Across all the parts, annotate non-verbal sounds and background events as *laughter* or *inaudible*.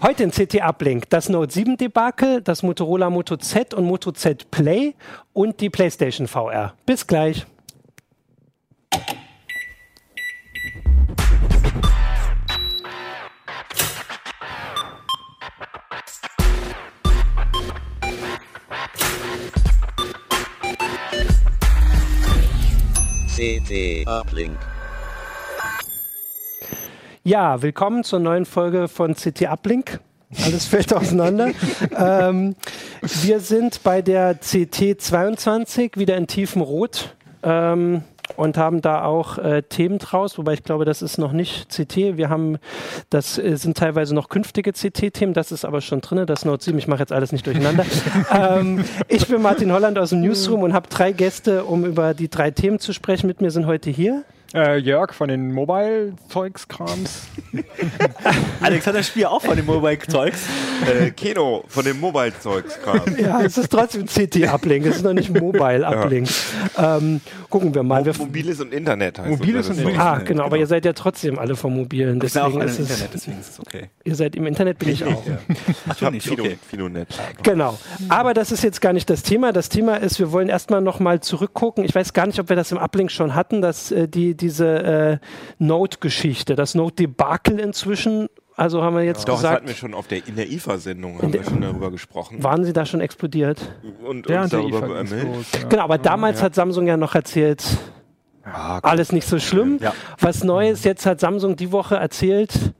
Heute in CT Uplink das Note 7 Debakel, das Motorola Moto Z und Moto Z Play und die PlayStation VR. Bis gleich. CT Uplink. Ja, willkommen zur neuen Folge von CT Uplink. Alles fällt auseinander. *laughs* ähm, wir sind bei der CT 22 wieder in tiefem Rot. Ähm, und haben da auch äh, Themen draus, wobei ich glaube, das ist noch nicht CT. Wir haben, das äh, sind teilweise noch künftige CT-Themen, das ist aber schon drin, das Note 7. Ich mache jetzt alles nicht durcheinander. *laughs* ähm, ich bin Martin Holland aus dem Newsroom und habe drei Gäste, um über die drei Themen zu sprechen. Mit mir sind heute hier äh, Jörg von den Mobile-Zeugs-Krams. *laughs* Alex hat das Spiel auch von den Mobile-Zeugs. Äh, Keno von den Mobile-Zeugs-Krams. Ja, es ist trotzdem CT-Uplink, es ist noch nicht Mobile-Uplink. Ja. Ähm, gucken wir mal. Mo mobiles und Internet heißt Mobiles und Internet. Ah, genau, genau, aber ihr seid ja trotzdem alle vom Mobilen. Deswegen auch ist es, Internet, deswegen ist es okay. Ihr seid im Internet, bin ich, auch. Ja. Ich habe Fino, okay. Finonet. Genau, aber das ist jetzt gar nicht das Thema. Das Thema ist, wir wollen erstmal nochmal zurückgucken. Ich weiß gar nicht, ob wir das im Uplink schon hatten, dass äh, die diese äh, Note-Geschichte, das Note-Debakel inzwischen. Also haben wir jetzt ja, gesagt. Das hatten wir schon auf der, in der IFA-Sendung, haben wir schon darüber gesprochen. Waren Sie da schon explodiert? Und ja, uns darüber ermeldet. Ja. Genau, aber damals ja. hat Samsung ja noch erzählt, ja, alles nicht so schlimm. Was Neues, jetzt hat Samsung die Woche erzählt,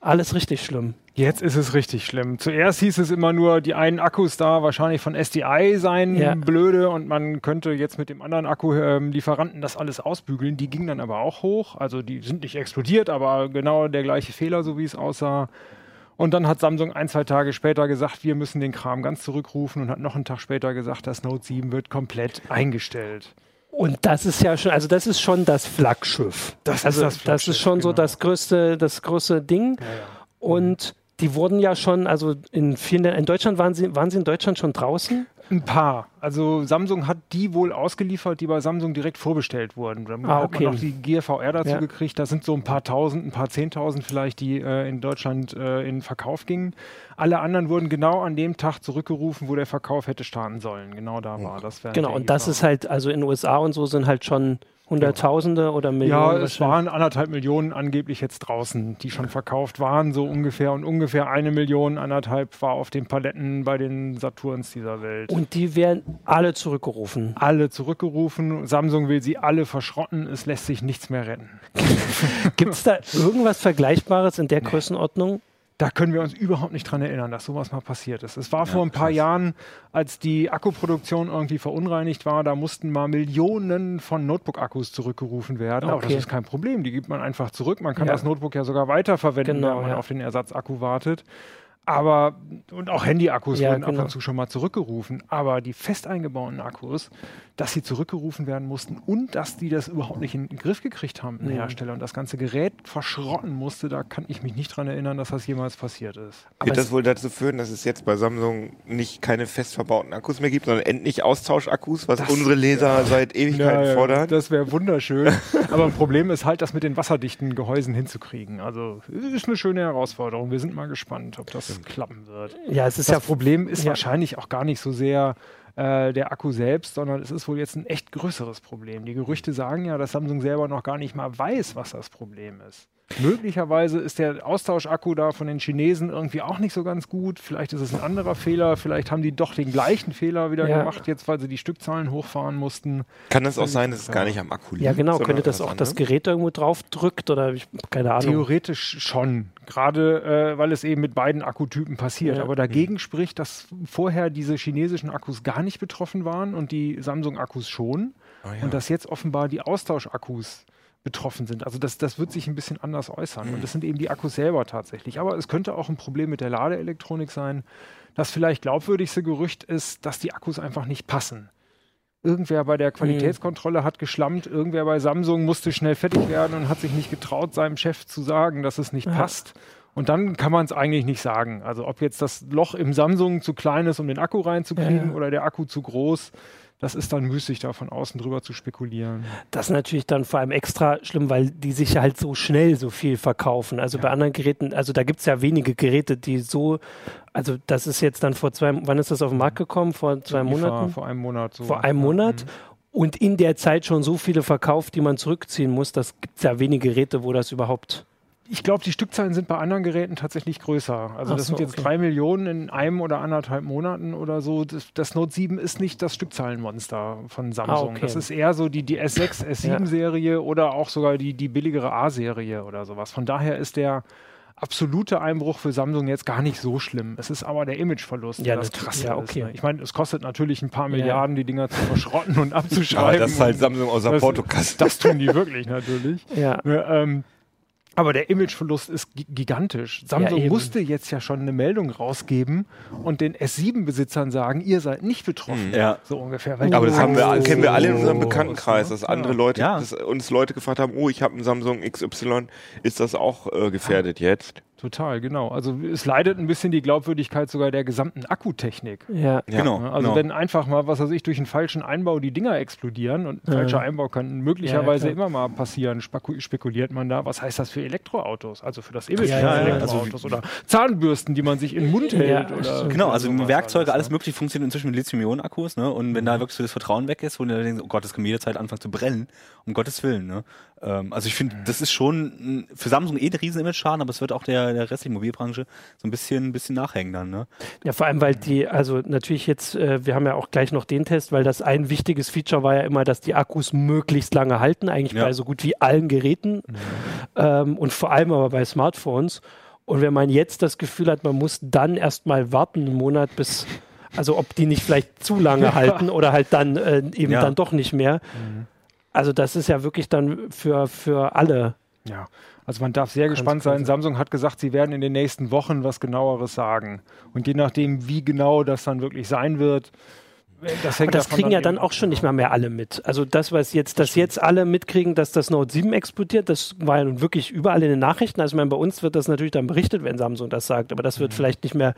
alles richtig schlimm. Jetzt ist es richtig schlimm. Zuerst hieß es immer nur, die einen Akkus da wahrscheinlich von SDI seien ja. blöde und man könnte jetzt mit dem anderen Akku-Lieferanten das alles ausbügeln. Die gingen dann aber auch hoch. Also die sind nicht explodiert, aber genau der gleiche Fehler, so wie es aussah. Und dann hat Samsung ein, zwei Tage später gesagt, wir müssen den Kram ganz zurückrufen und hat noch einen Tag später gesagt, das Note 7 wird komplett eingestellt. Und das ist ja schon, also das ist schon das Flaggschiff. Das also ist das, das ist schon genau. so das größte, das größte Ding. Ja, ja. Und die wurden ja schon, also in vielen, in Deutschland waren sie, waren sie in Deutschland schon draußen? Ein paar. Also Samsung hat die wohl ausgeliefert, die bei Samsung direkt vorbestellt wurden. Dann ah, okay. hat man auch die GVR dazu ja. gekriegt. Das sind so ein paar tausend, ein paar zehntausend vielleicht, die äh, in Deutschland äh, in Verkauf gingen. Alle anderen wurden genau an dem Tag zurückgerufen, wo der Verkauf hätte starten sollen. Genau da war das. Genau, und das ist halt, also in den USA und so sind halt schon Hunderttausende oder Millionen? Ja, es waren anderthalb Millionen angeblich jetzt draußen, die schon verkauft waren, so ungefähr. Und ungefähr eine Million, anderthalb war auf den Paletten bei den Saturns dieser Welt. Und die werden alle zurückgerufen? Alle zurückgerufen. Samsung will sie alle verschrotten. Es lässt sich nichts mehr retten. *laughs* Gibt es da irgendwas Vergleichbares in der nee. Größenordnung? Da können wir uns überhaupt nicht dran erinnern, dass sowas mal passiert ist. Es war ja, vor ein paar krass. Jahren, als die Akkuproduktion irgendwie verunreinigt war, da mussten mal Millionen von Notebook-Akkus zurückgerufen werden. Okay. Aber das ist kein Problem, die gibt man einfach zurück. Man kann ja. das Notebook ja sogar weiterverwenden, genau, wenn man ja. auf den Ersatzakku wartet. Aber, und auch Handy-Akkus ja, wurden genau. ab und zu schon mal zurückgerufen. Aber die fest eingebauten Akkus, dass sie zurückgerufen werden mussten und dass die das überhaupt nicht in den Griff gekriegt haben, ein mhm. Hersteller, und das ganze Gerät verschrotten musste, da kann ich mich nicht dran erinnern, dass das jemals passiert ist. Wird das wohl dazu führen, dass es jetzt bei Samsung nicht keine fest verbauten Akkus mehr gibt, sondern endlich Austauschakkus, was das, unsere Leser ja. seit Ewigkeiten ja, fordern? Das wäre wunderschön. *laughs* Aber ein Problem ist halt, das mit den wasserdichten Gehäusen hinzukriegen. Also, ist eine schöne Herausforderung. Wir sind mal gespannt, ob das klappen wird. Ja, es ist das ja Problem ist ja. wahrscheinlich auch gar nicht so sehr äh, der Akku selbst, sondern es ist wohl jetzt ein echt größeres Problem. Die Gerüchte sagen ja, dass Samsung selber noch gar nicht mal weiß, was das Problem ist. Möglicherweise ist der Austauschakku da von den Chinesen irgendwie auch nicht so ganz gut. Vielleicht ist es ein anderer Fehler. Vielleicht haben die doch den gleichen Fehler wieder ja. gemacht, jetzt weil sie die Stückzahlen hochfahren mussten. Kann das auch sein, dass es gar nicht am Akku liegt? Ja, genau. Könnte das auch anderes? das Gerät irgendwo drauf drückt oder ich, keine Ahnung. Theoretisch schon. Gerade äh, weil es eben mit beiden Akkutypen passiert. Ja. Aber dagegen mhm. spricht, dass vorher diese chinesischen Akkus gar nicht betroffen waren und die Samsung-Akkus schon. Oh ja. Und dass jetzt offenbar die Austauschakkus betroffen sind. Also das, das wird sich ein bisschen anders äußern. Mhm. Und das sind eben die Akkus selber tatsächlich. Aber es könnte auch ein Problem mit der Ladeelektronik sein. Das vielleicht glaubwürdigste Gerücht ist, dass die Akkus einfach nicht passen. Irgendwer bei der mhm. Qualitätskontrolle mhm. hat geschlammt, irgendwer bei Samsung musste schnell fertig werden und hat sich nicht getraut, seinem Chef zu sagen, dass es nicht ja. passt. Und dann kann man es eigentlich nicht sagen. Also ob jetzt das Loch im Samsung zu klein ist, um den Akku reinzukriegen ja. oder der Akku zu groß das ist dann müßig, da von außen drüber zu spekulieren. Das ist natürlich dann vor allem extra schlimm, weil die sich halt so schnell so viel verkaufen. Also ja. bei anderen Geräten, also da gibt es ja wenige Geräte, die so, also das ist jetzt dann vor zwei, wann ist das auf den Markt gekommen? Vor zwei Monaten? Vor einem Monat. So. Vor einem Monat. Mhm. Und in der Zeit schon so viele verkauft, die man zurückziehen muss. Das gibt es ja wenige Geräte, wo das überhaupt ich glaube, die Stückzahlen sind bei anderen Geräten tatsächlich größer. Also Ach das so, sind jetzt okay. drei Millionen in einem oder anderthalb Monaten oder so. Das, das, Note 7 ist nicht das Stückzahlenmonster von Samsung. Ah, okay. Das ist eher so die, die S6, S7-Serie ja. oder auch sogar die, die billigere A-Serie oder sowas. Von daher ist der absolute Einbruch für Samsung jetzt gar nicht so schlimm. Es ist aber der Imageverlust, ja, der das krasse ja, okay. ist. Ne? Ich meine, es kostet natürlich ein paar Milliarden, die Dinger zu *laughs* verschrotten und abzuschreiben. Aber das ist halt Samsung aus der Portokasse. Das tun die wirklich natürlich. Ja. Ne, ähm, aber der Imageverlust ist gigantisch. Samsung ja, musste jetzt ja schon eine Meldung rausgeben und den S7-Besitzern sagen, ihr seid nicht betroffen. Hm. Ja. So ungefähr. Aber das haben wir, kennen wir alle in unserem Bekanntenkreis, dass andere Leute, ja. dass uns Leute gefragt haben, oh, ich habe einen Samsung XY, ist das auch äh, gefährdet jetzt? Total, genau. Also es leidet ein bisschen die Glaubwürdigkeit sogar der gesamten Akkutechnik. Ja, genau. Also genau. wenn einfach mal, was weiß ich, durch einen falschen Einbau die Dinger explodieren und ein falscher Einbau kann möglicherweise ja, immer mal passieren, spekuliert man da, was heißt das für Elektroautos? Also für das Image ja, ja, Elektroautos also, oder Zahnbürsten, die man sich in den Mund hält. Oder genau, also Werkzeuge, alles, ne? mögliche funktioniert inzwischen mit Lithium-Ionen-Akkus. Ne? Und wenn mhm. da wirklich so das Vertrauen weg ist, wo du denkst, oh Gott, das kann jederzeit anfangen zu brennen, um Gottes Willen. Ne? Ähm, also ich finde, mhm. das ist schon für Samsung eh ein riesen Image-Schaden, aber es wird auch der, der restlichen Mobilbranche so ein bisschen, ein bisschen nachhängen dann. Ne? Ja, vor allem, weil die, also natürlich jetzt, äh, wir haben ja auch gleich noch den Test, weil das ein wichtiges Feature war ja immer, dass die Akkus möglichst lange halten, eigentlich ja. bei so gut wie allen Geräten mhm. ähm, und vor allem aber bei Smartphones. Und wenn man jetzt das Gefühl hat, man muss dann erstmal warten, einen Monat bis also ob die nicht vielleicht zu lange *laughs* halten oder halt dann äh, eben ja. dann doch nicht mehr. Mhm. Also das ist ja wirklich dann für, für alle. Ja, also man darf sehr gespannt sein. Samsung hat gesagt, sie werden in den nächsten Wochen was genaueres sagen. Und je nachdem, wie genau das dann wirklich sein wird, das, hängt das kriegen ja dann auch schon nicht mal mehr alle mit. Also das, was jetzt, dass jetzt alle mitkriegen, dass das Note 7 explodiert, das war ja nun wirklich überall in den Nachrichten. Also ich meine, bei uns wird das natürlich dann berichtet, wenn Samsung das sagt, aber das wird mhm. vielleicht nicht mehr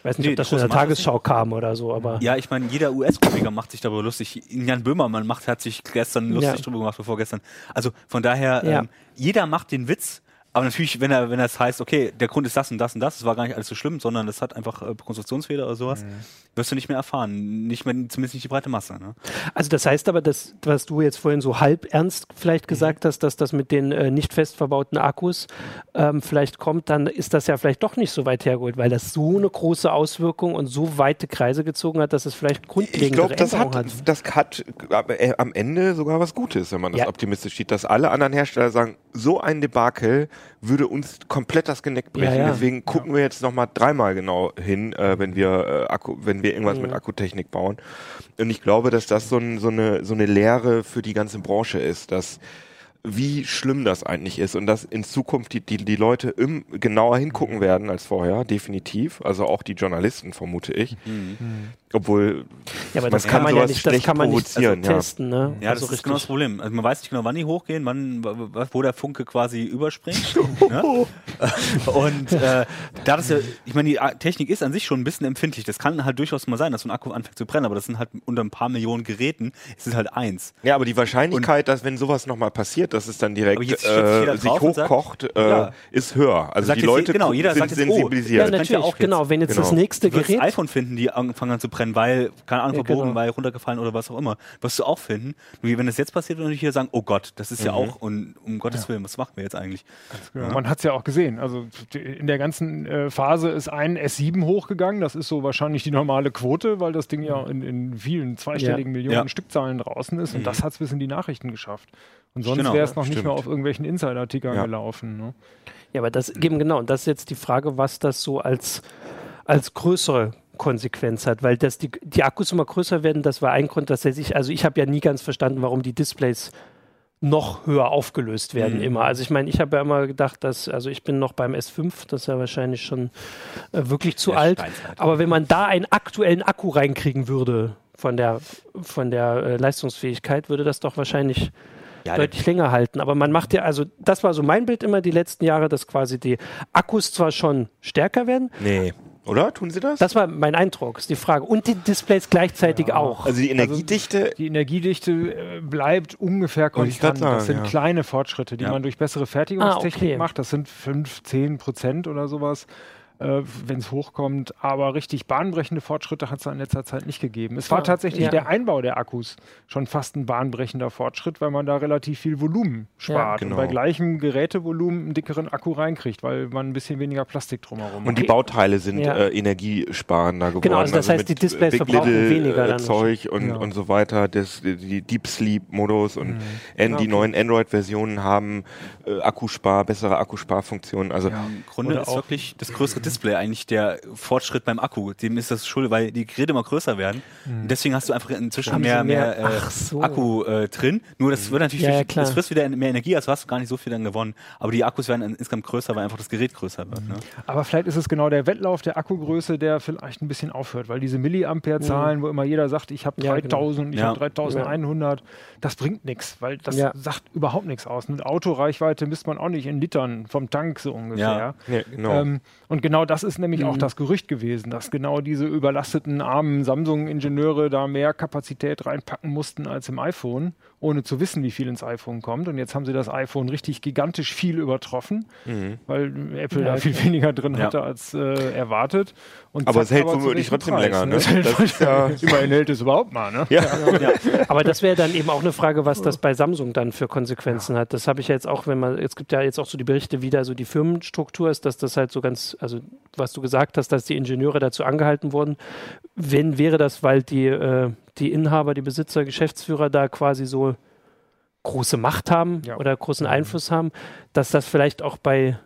ich weiß nicht, nee, ob das schon in der Tagesschau kam oder so, aber. Ja, ich meine, jeder US-Komiker macht sich darüber lustig. Jan Böhmermann macht, hat sich gestern lustig ja. darüber gemacht, bevor gestern. Also von daher, ja. ähm, jeder macht den Witz, aber natürlich, wenn er, wenn das heißt, okay, der Grund ist das und das und das, das war gar nicht alles so schlimm, sondern das hat einfach äh, Konstruktionsfehler oder sowas, mhm. wirst du nicht mehr erfahren. Nicht mehr, zumindest nicht die breite Masse. Ne? Also das heißt aber, dass, was du jetzt vorhin so halb ernst vielleicht mhm. gesagt hast, dass das mit den äh, nicht fest verbauten Akkus ähm, vielleicht kommt, dann ist das ja vielleicht doch nicht so weit hergeholt, weil das so eine große Auswirkung und so weite Kreise gezogen hat, dass es vielleicht grundlegende Ich glaube, das hat, hat, das hat äh, am Ende sogar was Gutes, wenn man das ja. optimistisch sieht, dass alle anderen Hersteller sagen, so ein Debakel würde uns komplett das Genick brechen. Ja, ja. Deswegen gucken ja. wir jetzt nochmal dreimal genau hin, äh, wenn wir äh, Akku, wenn wir irgendwas mit Akkutechnik bauen. Und ich glaube, dass das so, ein, so, eine, so eine Lehre für die ganze Branche ist, dass wie schlimm das eigentlich ist und dass in Zukunft die, die, die Leute im, genauer hingucken werden als vorher, definitiv. Also auch die Journalisten, vermute ich. Mhm. Obwohl, ja, aber das kann, man ja nicht, das kann man nicht also testen. Ne? Ja, also das ist genau das Problem. Also man weiß nicht genau, wann die hochgehen, wann, wo der Funke quasi überspringt. *laughs* ne? Und äh, da das ja, ich meine, die Technik ist an sich schon ein bisschen empfindlich. Das kann halt durchaus mal sein, dass so ein Akku anfängt zu brennen, aber das sind halt unter ein paar Millionen Geräten, ist es halt eins. Ja, aber die Wahrscheinlichkeit, Und, dass wenn sowas nochmal passiert, dass es dann direkt äh, sich hochkocht, sagt, äh, ja. ist höher. Also die Leute genau, jeder sind sagt jetzt, sensibilisiert. Oh, ja, natürlich, ja genau. Wenn jetzt genau. das nächste Gerät... IPhone finden, die anfangen zu brennen brennen, weil, keine Ahnung, verbogen, genau. weil runtergefallen oder was auch immer. Wirst du auch finden. Nur wenn das jetzt passiert, würde ich hier sagen, oh Gott, das ist mhm. ja auch, und um Gottes ja. Willen, was machen wir jetzt eigentlich? Genau. Ja. Man hat es ja auch gesehen. Also in der ganzen äh, Phase ist ein S7 hochgegangen. Das ist so wahrscheinlich die normale Quote, weil das Ding ja in, in vielen zweistelligen ja. Millionen Stückzahlen draußen ist. Und mhm. das hat es bis in die Nachrichten geschafft. Und sonst genau, wäre es noch stimmt. nicht mehr auf irgendwelchen Insider-Tickern gelaufen. Ne? Ja, aber das eben genau, und das ist jetzt die Frage, was das so als, als größere Konsequenz hat, weil das die, die Akkus immer größer werden, das war ein Grund, dass er sich, also ich habe ja nie ganz verstanden, warum die Displays noch höher aufgelöst werden mhm. immer. Also ich meine, ich habe ja immer gedacht, dass, also ich bin noch beim S5, das ist ja wahrscheinlich schon äh, wirklich zu alt. Aber wenn man da einen aktuellen Akku reinkriegen würde von der, von der äh, Leistungsfähigkeit, würde das doch wahrscheinlich ja, deutlich länger halten. Aber man macht ja, also das war so mein Bild immer die letzten Jahre, dass quasi die Akkus zwar schon stärker werden, nee Oder? Tun sie das? Das war mein Eindruck, ist die Frage. Und die Displays gleichzeitig ja. auch. Also die Energiedichte. Also die Energiedichte äh, bleibt ungefähr konstant. Sagen, das sind ja. kleine Fortschritte, die ja. man durch bessere Fertigungstechnik ah, okay. macht. Das sind 5, 10 Prozent oder sowas äh, wenn es hochkommt. Aber richtig bahnbrechende Fortschritte hat es in letzter Zeit nicht gegeben. Es war ja, tatsächlich ja. der Einbau der Akkus schon fast ein bahnbrechender Fortschritt, weil man da relativ viel Volumen spart ja, genau. und bei gleichem Gerätevolumen einen dickeren Akku reinkriegt, weil man ein bisschen weniger Plastik drumherum hat. Und die Bautteile sind äh, energiesparender geworden. Genau, also das also heißt, die Displays Big verbrauchen Little, weniger. Äh, Zeug und, und so weiter, das, die Deep Sleep-Modus und mhm. die neuen Android-Versionen haben äh, Akkuspar, bessere Akkusparfunktionen. Also im Grunde ist wirklich das größere Display eigentlich der Fortschritt beim Akku. Dem ist das schuld, weil die Geräte immer größer werden. Mhm. deswegen hast du einfach inzwischen Haben mehr, mehr, mehr äh, so. Akku äh, drin. Nur das wird natürlich, ja, ja, das frisst wieder mehr Energie, als hast du gar nicht so viel dann gewonnen. Aber die Akkus werden insgesamt größer, weil einfach das Gerät größer wird. Ne? Aber vielleicht ist es genau der Wettlauf der Akkugröße, der vielleicht ein bisschen aufhört, weil diese Milliampere-Zahlen, mhm. wo immer jeder sagt, ich habe 3000, genau. ich habe 3100, das bringt nichts, weil das sagt überhaupt nichts aus. Eine Autoreichweite misst man auch nicht in Litern vom Tank so ungefähr. Ja. genau. Ähm, und genau das ist nämlich mhm. auch das Gerücht gewesen, dass genau diese überlasteten armen Samsung-Ingenieure da mehr Kapazität reinpacken mussten als im iPhone, ohne zu wissen, wie viel ins iPhone kommt. Und jetzt haben sie das iPhone richtig gigantisch viel übertroffen, mhm. weil Apple ja, da viel weniger drin ja. hatte als äh, erwartet. Und aber es hält womöglich trotzdem Preis, länger. Ne? ne? Das das ja *laughs* immerhin hält es überhaupt mal. Ne? Ja. ja. Aber das wäre dann eben auch eine Frage, was das bei Samsung dann für Konsequenzen hat. Das habe ich ja jetzt auch, wenn man, es gibt ja jetzt auch so die Berichte, wie da so die Firmenstruktur ist, dass das halt so ganz, also was du gesagt hast, dass die Ingenieure dazu angehalten wurden. Wenn wäre das, weil die, äh, die Inhaber, die Besitzer, Geschäftsführer da quasi so große Macht haben ja. oder großen Einfluss haben, dass das vielleicht auch bei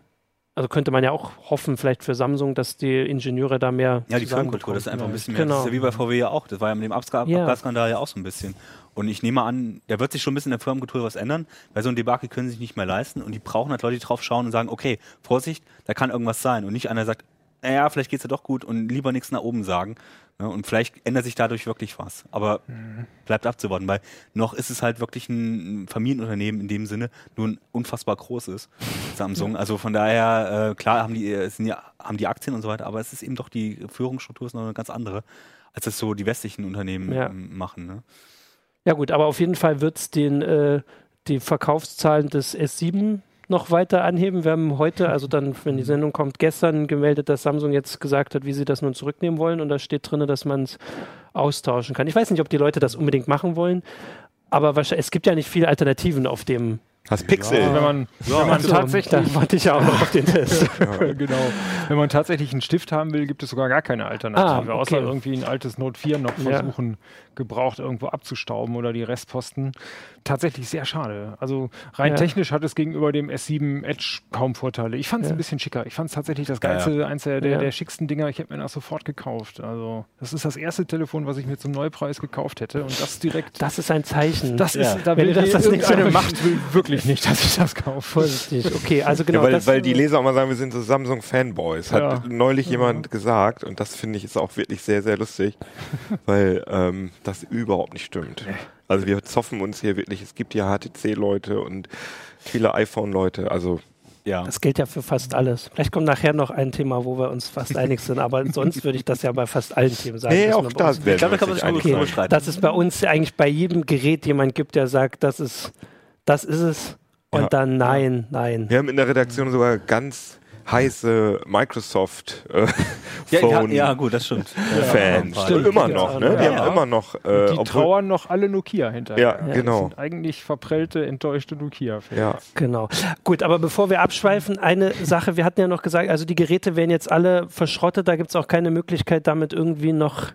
also könnte man ja auch hoffen, vielleicht für Samsung, dass die Ingenieure da mehr. Ja, die Firmenkultur, das ist einfach ein bisschen mehr. Genau. Das ist ja wie bei VW ja auch. Das war ja mit dem Abgasskandal ja. ja auch so ein bisschen. Und ich nehme an, da wird sich schon ein bisschen in der Firmenkultur was ändern, weil so ein Debakel können sie sich nicht mehr leisten und die brauchen halt Leute, die drauf schauen und sagen, okay, Vorsicht, da kann irgendwas sein. Und nicht einer sagt, naja, vielleicht geht's ja doch gut und lieber nichts nach oben sagen. Ne? Und vielleicht ändert sich dadurch wirklich was. Aber mhm. bleibt abzuwarten, weil noch ist es halt wirklich ein Familienunternehmen in dem Sinne, nur ein unfassbar großes Samsung. Also von daher, äh, klar haben die, äh, ja, haben die Aktien und so weiter, aber es ist eben doch die Führungsstruktur ist noch eine ganz andere, als das so die westlichen Unternehmen ja. machen. Ne? Ja gut, aber auf jeden Fall wird es den äh, die Verkaufszahlen des S7 noch weiter anheben. Wir haben heute, also dann, wenn die Sendung kommt, gestern gemeldet, dass Samsung jetzt gesagt hat, wie sie das nun zurücknehmen wollen. Und da steht drin, dass man es austauschen kann. Ich weiß nicht, ob die Leute das unbedingt machen wollen, aber es gibt ja nicht viele Alternativen auf dem das Pixel. Ja, wenn man, ja, wenn man also, tatsächlich. Warte ich ja auch noch auf den Test. *laughs* ja, genau. Wenn man tatsächlich einen Stift haben will, gibt es sogar gar keine Alternative. Ah, okay. Außer irgendwie ein altes Note 4 noch versuchen, gebraucht irgendwo abzustauben oder die Restposten. Tatsächlich sehr schade. Also rein ja. technisch hat es gegenüber dem S7 Edge kaum Vorteile. Ich fand es ja. ein bisschen schicker. Ich fand es tatsächlich das geilste, ja, eins der, der, der, schicksten Dinger. Ich hätte mir das sofort gekauft. Also das ist das erste Telefon, was ich mir zum Neupreis gekauft hätte und das direkt. Das ist ein Zeichen. Das ist, da will das, das nicht eine Macht will wirklich nicht, dass ich das kaufe. Vorsichtig. Okay, also genau. weil, weil die Leser auch mal sagen, wir sind so Samsung Fanboys. Hat neulich jemand gesagt und das finde ich ist auch wirklich sehr sehr lustig, *laughs* weil ähm, das überhaupt nicht stimmt. Also wir zoffen uns hier wirklich, es gibt hier HTC-Leute und viele iPhone-Leute, also ja. Das gilt ja für fast alles. Vielleicht kommt nachher noch ein Thema, wo wir uns fast einig sind, aber *laughs* sonst würde ich das ja bei fast allen Themen sagen. Nee, auch das ich glaube, da kann man sich okay, okay. Dass es bei uns eigentlich bei jedem Gerät jemand gibt, der sagt, das ist, das ist es. Und ja. dann nein, nein. Wir haben in der Redaktion sogar ganz heiße Microsoft äh, Phone ja, ja, gut, das stimmt. Fans. Ja, stimmt, immer noch, ne? Wir haben immer noch. Äh, die trauern noch alle Nokia hinterher. Ja, genau. Das sind eigentlich verprellte, enttäuschte Nokia-Fans. Ja. Genau. Gut, aber bevor wir abschweifen, eine Sache, wir hatten ja noch gesagt, also die Geräte werden jetzt alle verschrottet, da gibt es auch keine Möglichkeit, damit irgendwie noch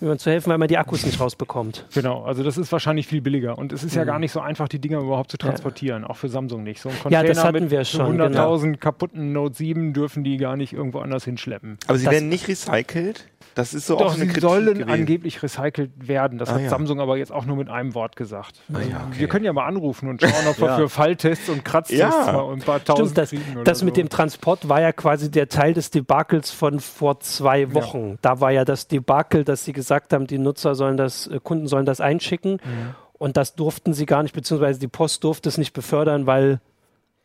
jemand zu helfen, weil man die Akkus nicht rausbekommt. Genau, also das ist wahrscheinlich viel billiger. Und es ist mhm. ja gar nicht so einfach, die Dinger überhaupt zu transportieren, ja. auch für Samsung nicht. So ein Container ja, das hatten wir schon. 100.000 genau. kaputten Note 7 dürfen die gar nicht irgendwo anders hinschleppen. Aber sie das werden nicht recycelt? Das ist so Doch, auch eine sie Kritik sollen gewesen. angeblich recycelt werden. Das ah, hat ja. Samsung aber jetzt auch nur mit einem Wort gesagt. Ah, ja, okay. Wir können ja mal anrufen und schauen, ob wir *laughs* für Falltests und Kratztests mal ein paar tausend Stimmt, das, kriegen das so. mit dem Transport war ja quasi der Teil des Debakels von vor zwei Wochen. Da war ja das Debakel, dass sie gesagt haben, die Nutzer sollen das, äh, Kunden sollen das einschicken. Und das durften sie gar nicht, beziehungsweise die Post durfte es nicht befördern, weil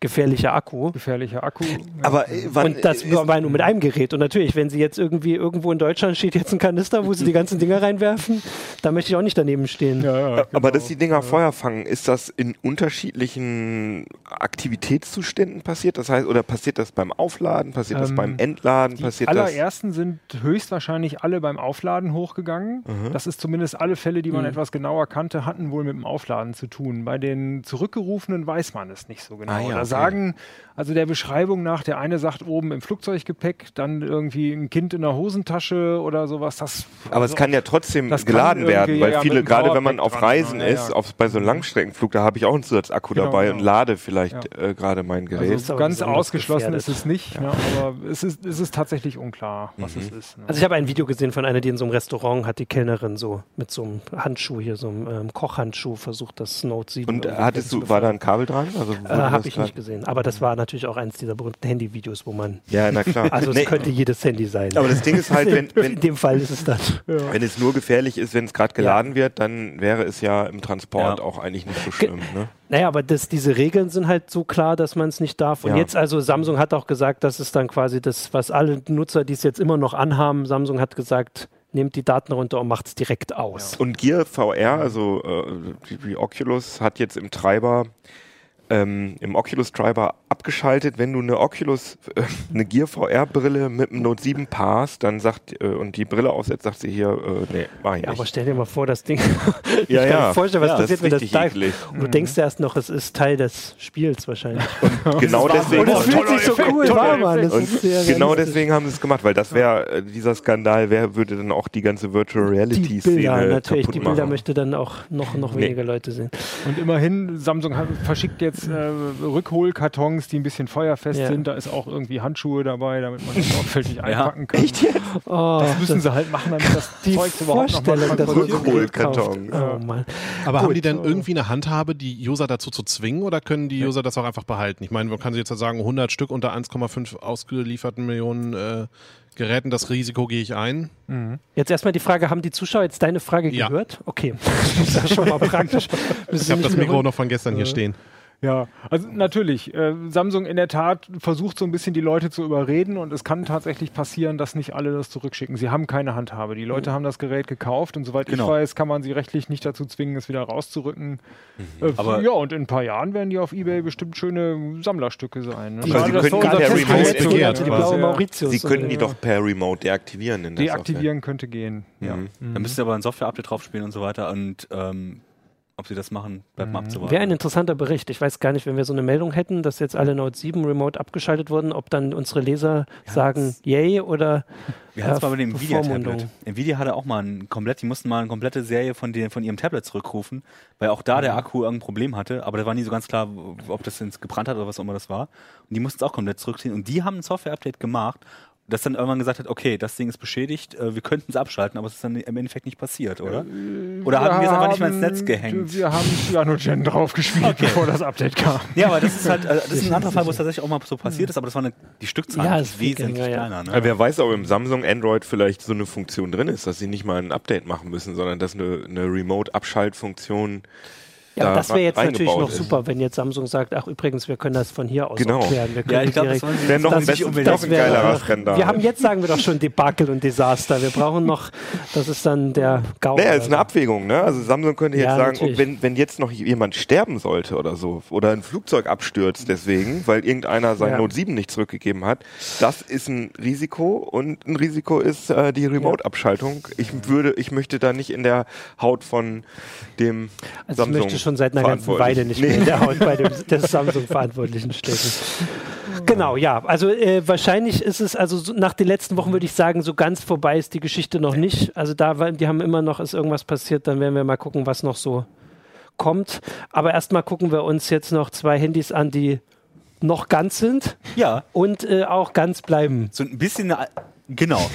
gefährlicher Akku. Gefährlicher Akku. Aber äh, wann, und das war nur mit einem Gerät. Und natürlich, wenn sie jetzt irgendwie irgendwo in Deutschland steht jetzt ein Kanister, wo sie die ganzen Dinger reinwerfen, da möchte ich auch nicht daneben stehen. Ja, ja, genau. Aber dass die Dinger Feuer fangen, ist das in unterschiedlichen Aktivitätszuständen passiert? Das heißt, oder passiert das beim Aufladen? Passiert ähm, das beim Entladen? Die passiert allerersten das? sind höchstwahrscheinlich alle beim Aufladen hochgegangen. Mhm. Das ist zumindest alle Fälle, die man mhm. etwas genauer kannte, hatten wohl mit dem Aufladen zu tun. Bei den zurückgerufenen weiß man es nicht so genau. Ah, ja, sagen, also der Beschreibung nach, der eine sagt oben im Flugzeuggepäck, dann irgendwie ein Kind in der Hosentasche oder sowas. Das, Aber also, es kann ja trotzdem geladen werden, weil ja, viele, gerade wenn man auf Reisen dran, ist, ja, auf, bei so einem Langstreckenflug, da habe ich auch einen Zusatzakku genau, dabei genau. und lade vielleicht äh, gerade mein also Gerät. Also ganz ausgeschlossen ist es nicht, ne, aber es ist, es ist tatsächlich unklar, was mhm. es ist. Ne. Also ich habe ein Video gesehen von einer, die in so einem Restaurant hat die Kellnerin so mit so einem Handschuh hier, so einem ähm, Kochhandschuh versucht, das Note 7 Und hattest du, war da ein Kabel dran? Also, äh, habe ich nicht gesehen, aber das war natürlich auch eins dieser berühmten Handyvideos, wo man. Ja, na klar. *laughs* Also es nee. könnte jedes Handy sein. Aber das Ding ist halt, wenn, *laughs* wenn in dem Fall ist es das. Ja. Wenn es nur gefährlich ist, wenn es gerade geladen ja. wird, dann wäre es ja im Transport ja. auch eigentlich nicht so schlimm. Ne? Naja, aber das, diese Regeln sind halt so klar, dass man es nicht darf. Und jetzt also Samsung hat auch gesagt, dass es dann quasi das, was alle Nutzer, die es jetzt immer noch anhaben, Samsung hat gesagt, nehmt die Daten runter und macht es direkt aus. Und Gear VR, also äh, die, die Oculus, hat jetzt im Treiber ähm, im Oculus Driver abgeschaltet. Wenn du eine Oculus, äh, eine Gear VR Brille mit einem Note 7 paarst, dann sagt äh, und die Brille aufsetzt, sagt sie hier, äh, nee, mach ich ja, nicht. Aber stell dir mal vor, das Ding. *laughs* ich ja, kann mir vorstellen, was ja, passiert, wenn das dive. Und du mhm. denkst erst noch, es ist Teil des Spiels wahrscheinlich. *laughs* Und genau deswegen. Und es fühlt sich so cool warm an. Genau deswegen haben sie es gemacht, weil das wäre äh, dieser Skandal, wer würde dann auch die ganze Virtual Reality Szene Bilder, natürlich. Die Bilder machen. möchte dann auch noch noch nee. weniger Leute sehen. Und immerhin Samsung verschickt jetzt äh, Rückholkartons, die ein bisschen feuerfest ja. sind. Da ist auch irgendwie Handschuhe dabei, damit man das sorgfältig einpacken kann. Echt jetzt? Oh, das müssen das sie halt machen, damit das die Zeug überhaupt noch mal Rückholkarton. Oh, Mann. Aber Gut, haben die denn oh. irgendwie eine Handhabe, die User dazu zu zwingen oder können die User das auch einfach behalten? Ich meine, man kann sich jetzt sagen, 100 Stück unter 1,5 ausgelieferten Millionen äh, Geräten, das Risiko gehe ich ein. Mhm. Jetzt erstmal die Frage, haben die Zuschauer jetzt deine Frage ja. gehört? Okay, *laughs* das ist schon mal *laughs* praktisch. Ich habe das Mikro noch von gestern hier stehen. Ja, also natürlich. Äh, Samsung in der Tat versucht so ein bisschen die Leute zu überreden und es kann tatsächlich passieren, dass nicht alle das zurückschicken. Sie haben keine Handhabe. Die Leute mhm. haben das Gerät gekauft und soweit genau. ich weiß, kann man sie rechtlich nicht dazu zwingen, es wieder rauszurücken. Mhm. Äh, Aber ja, und in ein paar Jahren werden die auf Ebay bestimmt schöne Sammlerstücke sein. Ne? Die, sie könnten per Remote begehrt, die blaue Mauritius. Sie könnten die doch per Remote deaktivieren. In der deaktivieren Software. könnte gehen. Mhm. Ja. Mhm. Da müsst ihr aber ein Software-Update drauf spielen und so weiter und ähm, ob sie das machen, bleibt mhm. mal abzuwarten. Wäre ein interessanter Bericht. Ich weiß gar nicht, wenn wir so eine Meldung hätten, dass jetzt alle Note 7 remote abgeschaltet wurden, ob dann unsere Leser ja, sagen, yay oder Wir hatten es mal mit dem Nvidia-Tablet. Nvidia hatte auch mal ein komplett, die mussten mal eine komplette Serie von, den, von ihrem Tablet zurückrufen, weil auch da mhm. der Akku irgendein Problem hatte, aber da war nie so ganz klar, ob das jetzt gebrannt hat oder was auch immer das war. Und die mussten es auch komplett zurückziehen und die haben ein Software-Update gemacht das dann irgendwann gesagt hat, okay, das Ding ist beschädigt, äh, wir könnten es abschalten, aber es ist dann im Endeffekt nicht passiert, oder? Äh, oder haben wir es einfach nicht mal ins Netz gehängt? Wir haben Cyanogen *laughs* drauf gespielt, okay. bevor das Update kam. Ja, aber das ist halt, äh, das ist ein anderer Fall, wo es *laughs* tatsächlich auch mal so passiert ist, aber das war eine, die Stückzahl ja, ist wesentlich ja, kleiner. Ne? wer weiß, ob im Samsung Android vielleicht so eine Funktion drin ist, dass sie nicht mal ein Update machen müssen, sondern dass eine, eine Remote-Abschaltfunktion ja, da das wäre jetzt natürlich noch ist. super, wenn jetzt Samsung sagt, ach übrigens, wir können das von hier aus genau. klären. Wir ja, ich glaube, das wäre noch ein, besten, das wär, ein geilerer Skandal. Wir haben jetzt, sagen wir doch schon, Debakel und Desaster. Wir brauchen noch, das ist dann der Gau. Naja, ist eine Abwägung. Ne? Also Samsung könnte jetzt ja, sagen, oh, wenn, wenn jetzt noch jemand sterben sollte oder so, oder ein Flugzeug abstürzt deswegen, weil irgendeiner sein ja. Note 7 nicht zurückgegeben hat, das ist ein Risiko und ein Risiko ist äh, die Remote-Abschaltung. Ich würde, ich möchte da nicht in der Haut von dem also Samsung schon seit einer ganzen Weile nicht mehr in der Haut bei dem *laughs* des Samsung-Verantwortlichen stecken. Genau, ja. Also äh, wahrscheinlich ist es, also so, nach den letzten Wochen würde ich sagen, so ganz vorbei ist die Geschichte noch nicht. Also da, die haben immer noch, ist irgendwas passiert, dann werden wir mal gucken, was noch so kommt. Aber erstmal gucken wir uns jetzt noch zwei Handys an, die noch ganz sind. Ja. Und äh, auch ganz bleiben. So ein bisschen eine Genau. *laughs*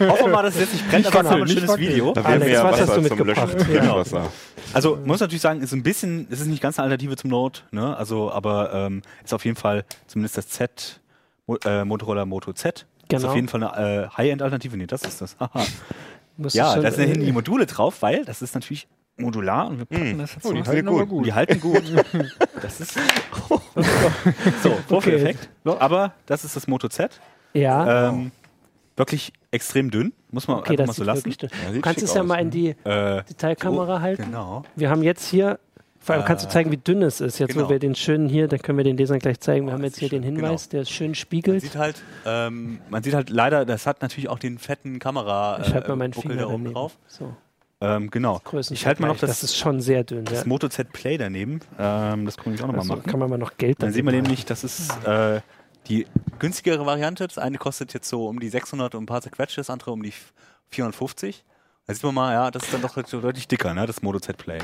Hoffen wir mal, dass es jetzt nicht brennt, aber es war ein schönes Video. Da Alex, mehr was Wasser hast du mitgebracht? Genau. Also man muss natürlich sagen, ist ein bisschen, es ist nicht ganz eine Alternative zum Note, ne? Also, aber ähm, ist auf jeden Fall zumindest das Z, äh, Motorola Moto Z. Genau. Ist auf jeden Fall eine äh, High-End-Alternative. Nee, das ist das. *laughs* ja, da sind hinten die Module drauf, weil das ist natürlich modular und wir packen das jetzt Oh, die halten aber gut. Die halten gut. *laughs* das ist so, Vorführeffekt. Aber das ist das Moto Z. Ja. Ähm, wirklich extrem dünn, muss man okay, einfach mal so lassen. Ja, Du kannst es ja aus, mal in ne? die Äh, Detailkamera halten. genau. Wir haben jetzt hier, vor allem kannst du Äh, zeigen, wie dünn es ist. Jetzt, genau. wo wir den schönen hier, dann können wir den Lesern gleich zeigen. Wir Oh, haben jetzt hier ist den schön, Hinweis, der ist schön Man spiegelt. sieht halt, ähm, man sieht halt leider, das hat natürlich auch den fetten Kamera Ich halte mal meinen äh, Finger da oben daneben. drauf. So, Ähm, genau. Ich halte mal noch das, das ist schon sehr dünn. das Ja. Moto Z Play daneben. Ähm, das kann ich auch nochmal Also machen. kann man mal noch Geld Dann sieht man daneben nämlich, das ist äh, die günstigere Variante. Das eine kostet jetzt so um die 600 und ein paar zerquetschte, das andere um die 450. Da sieht man mal, ja, das ist dann doch deutlich dicker, ne, das Moto Z Play.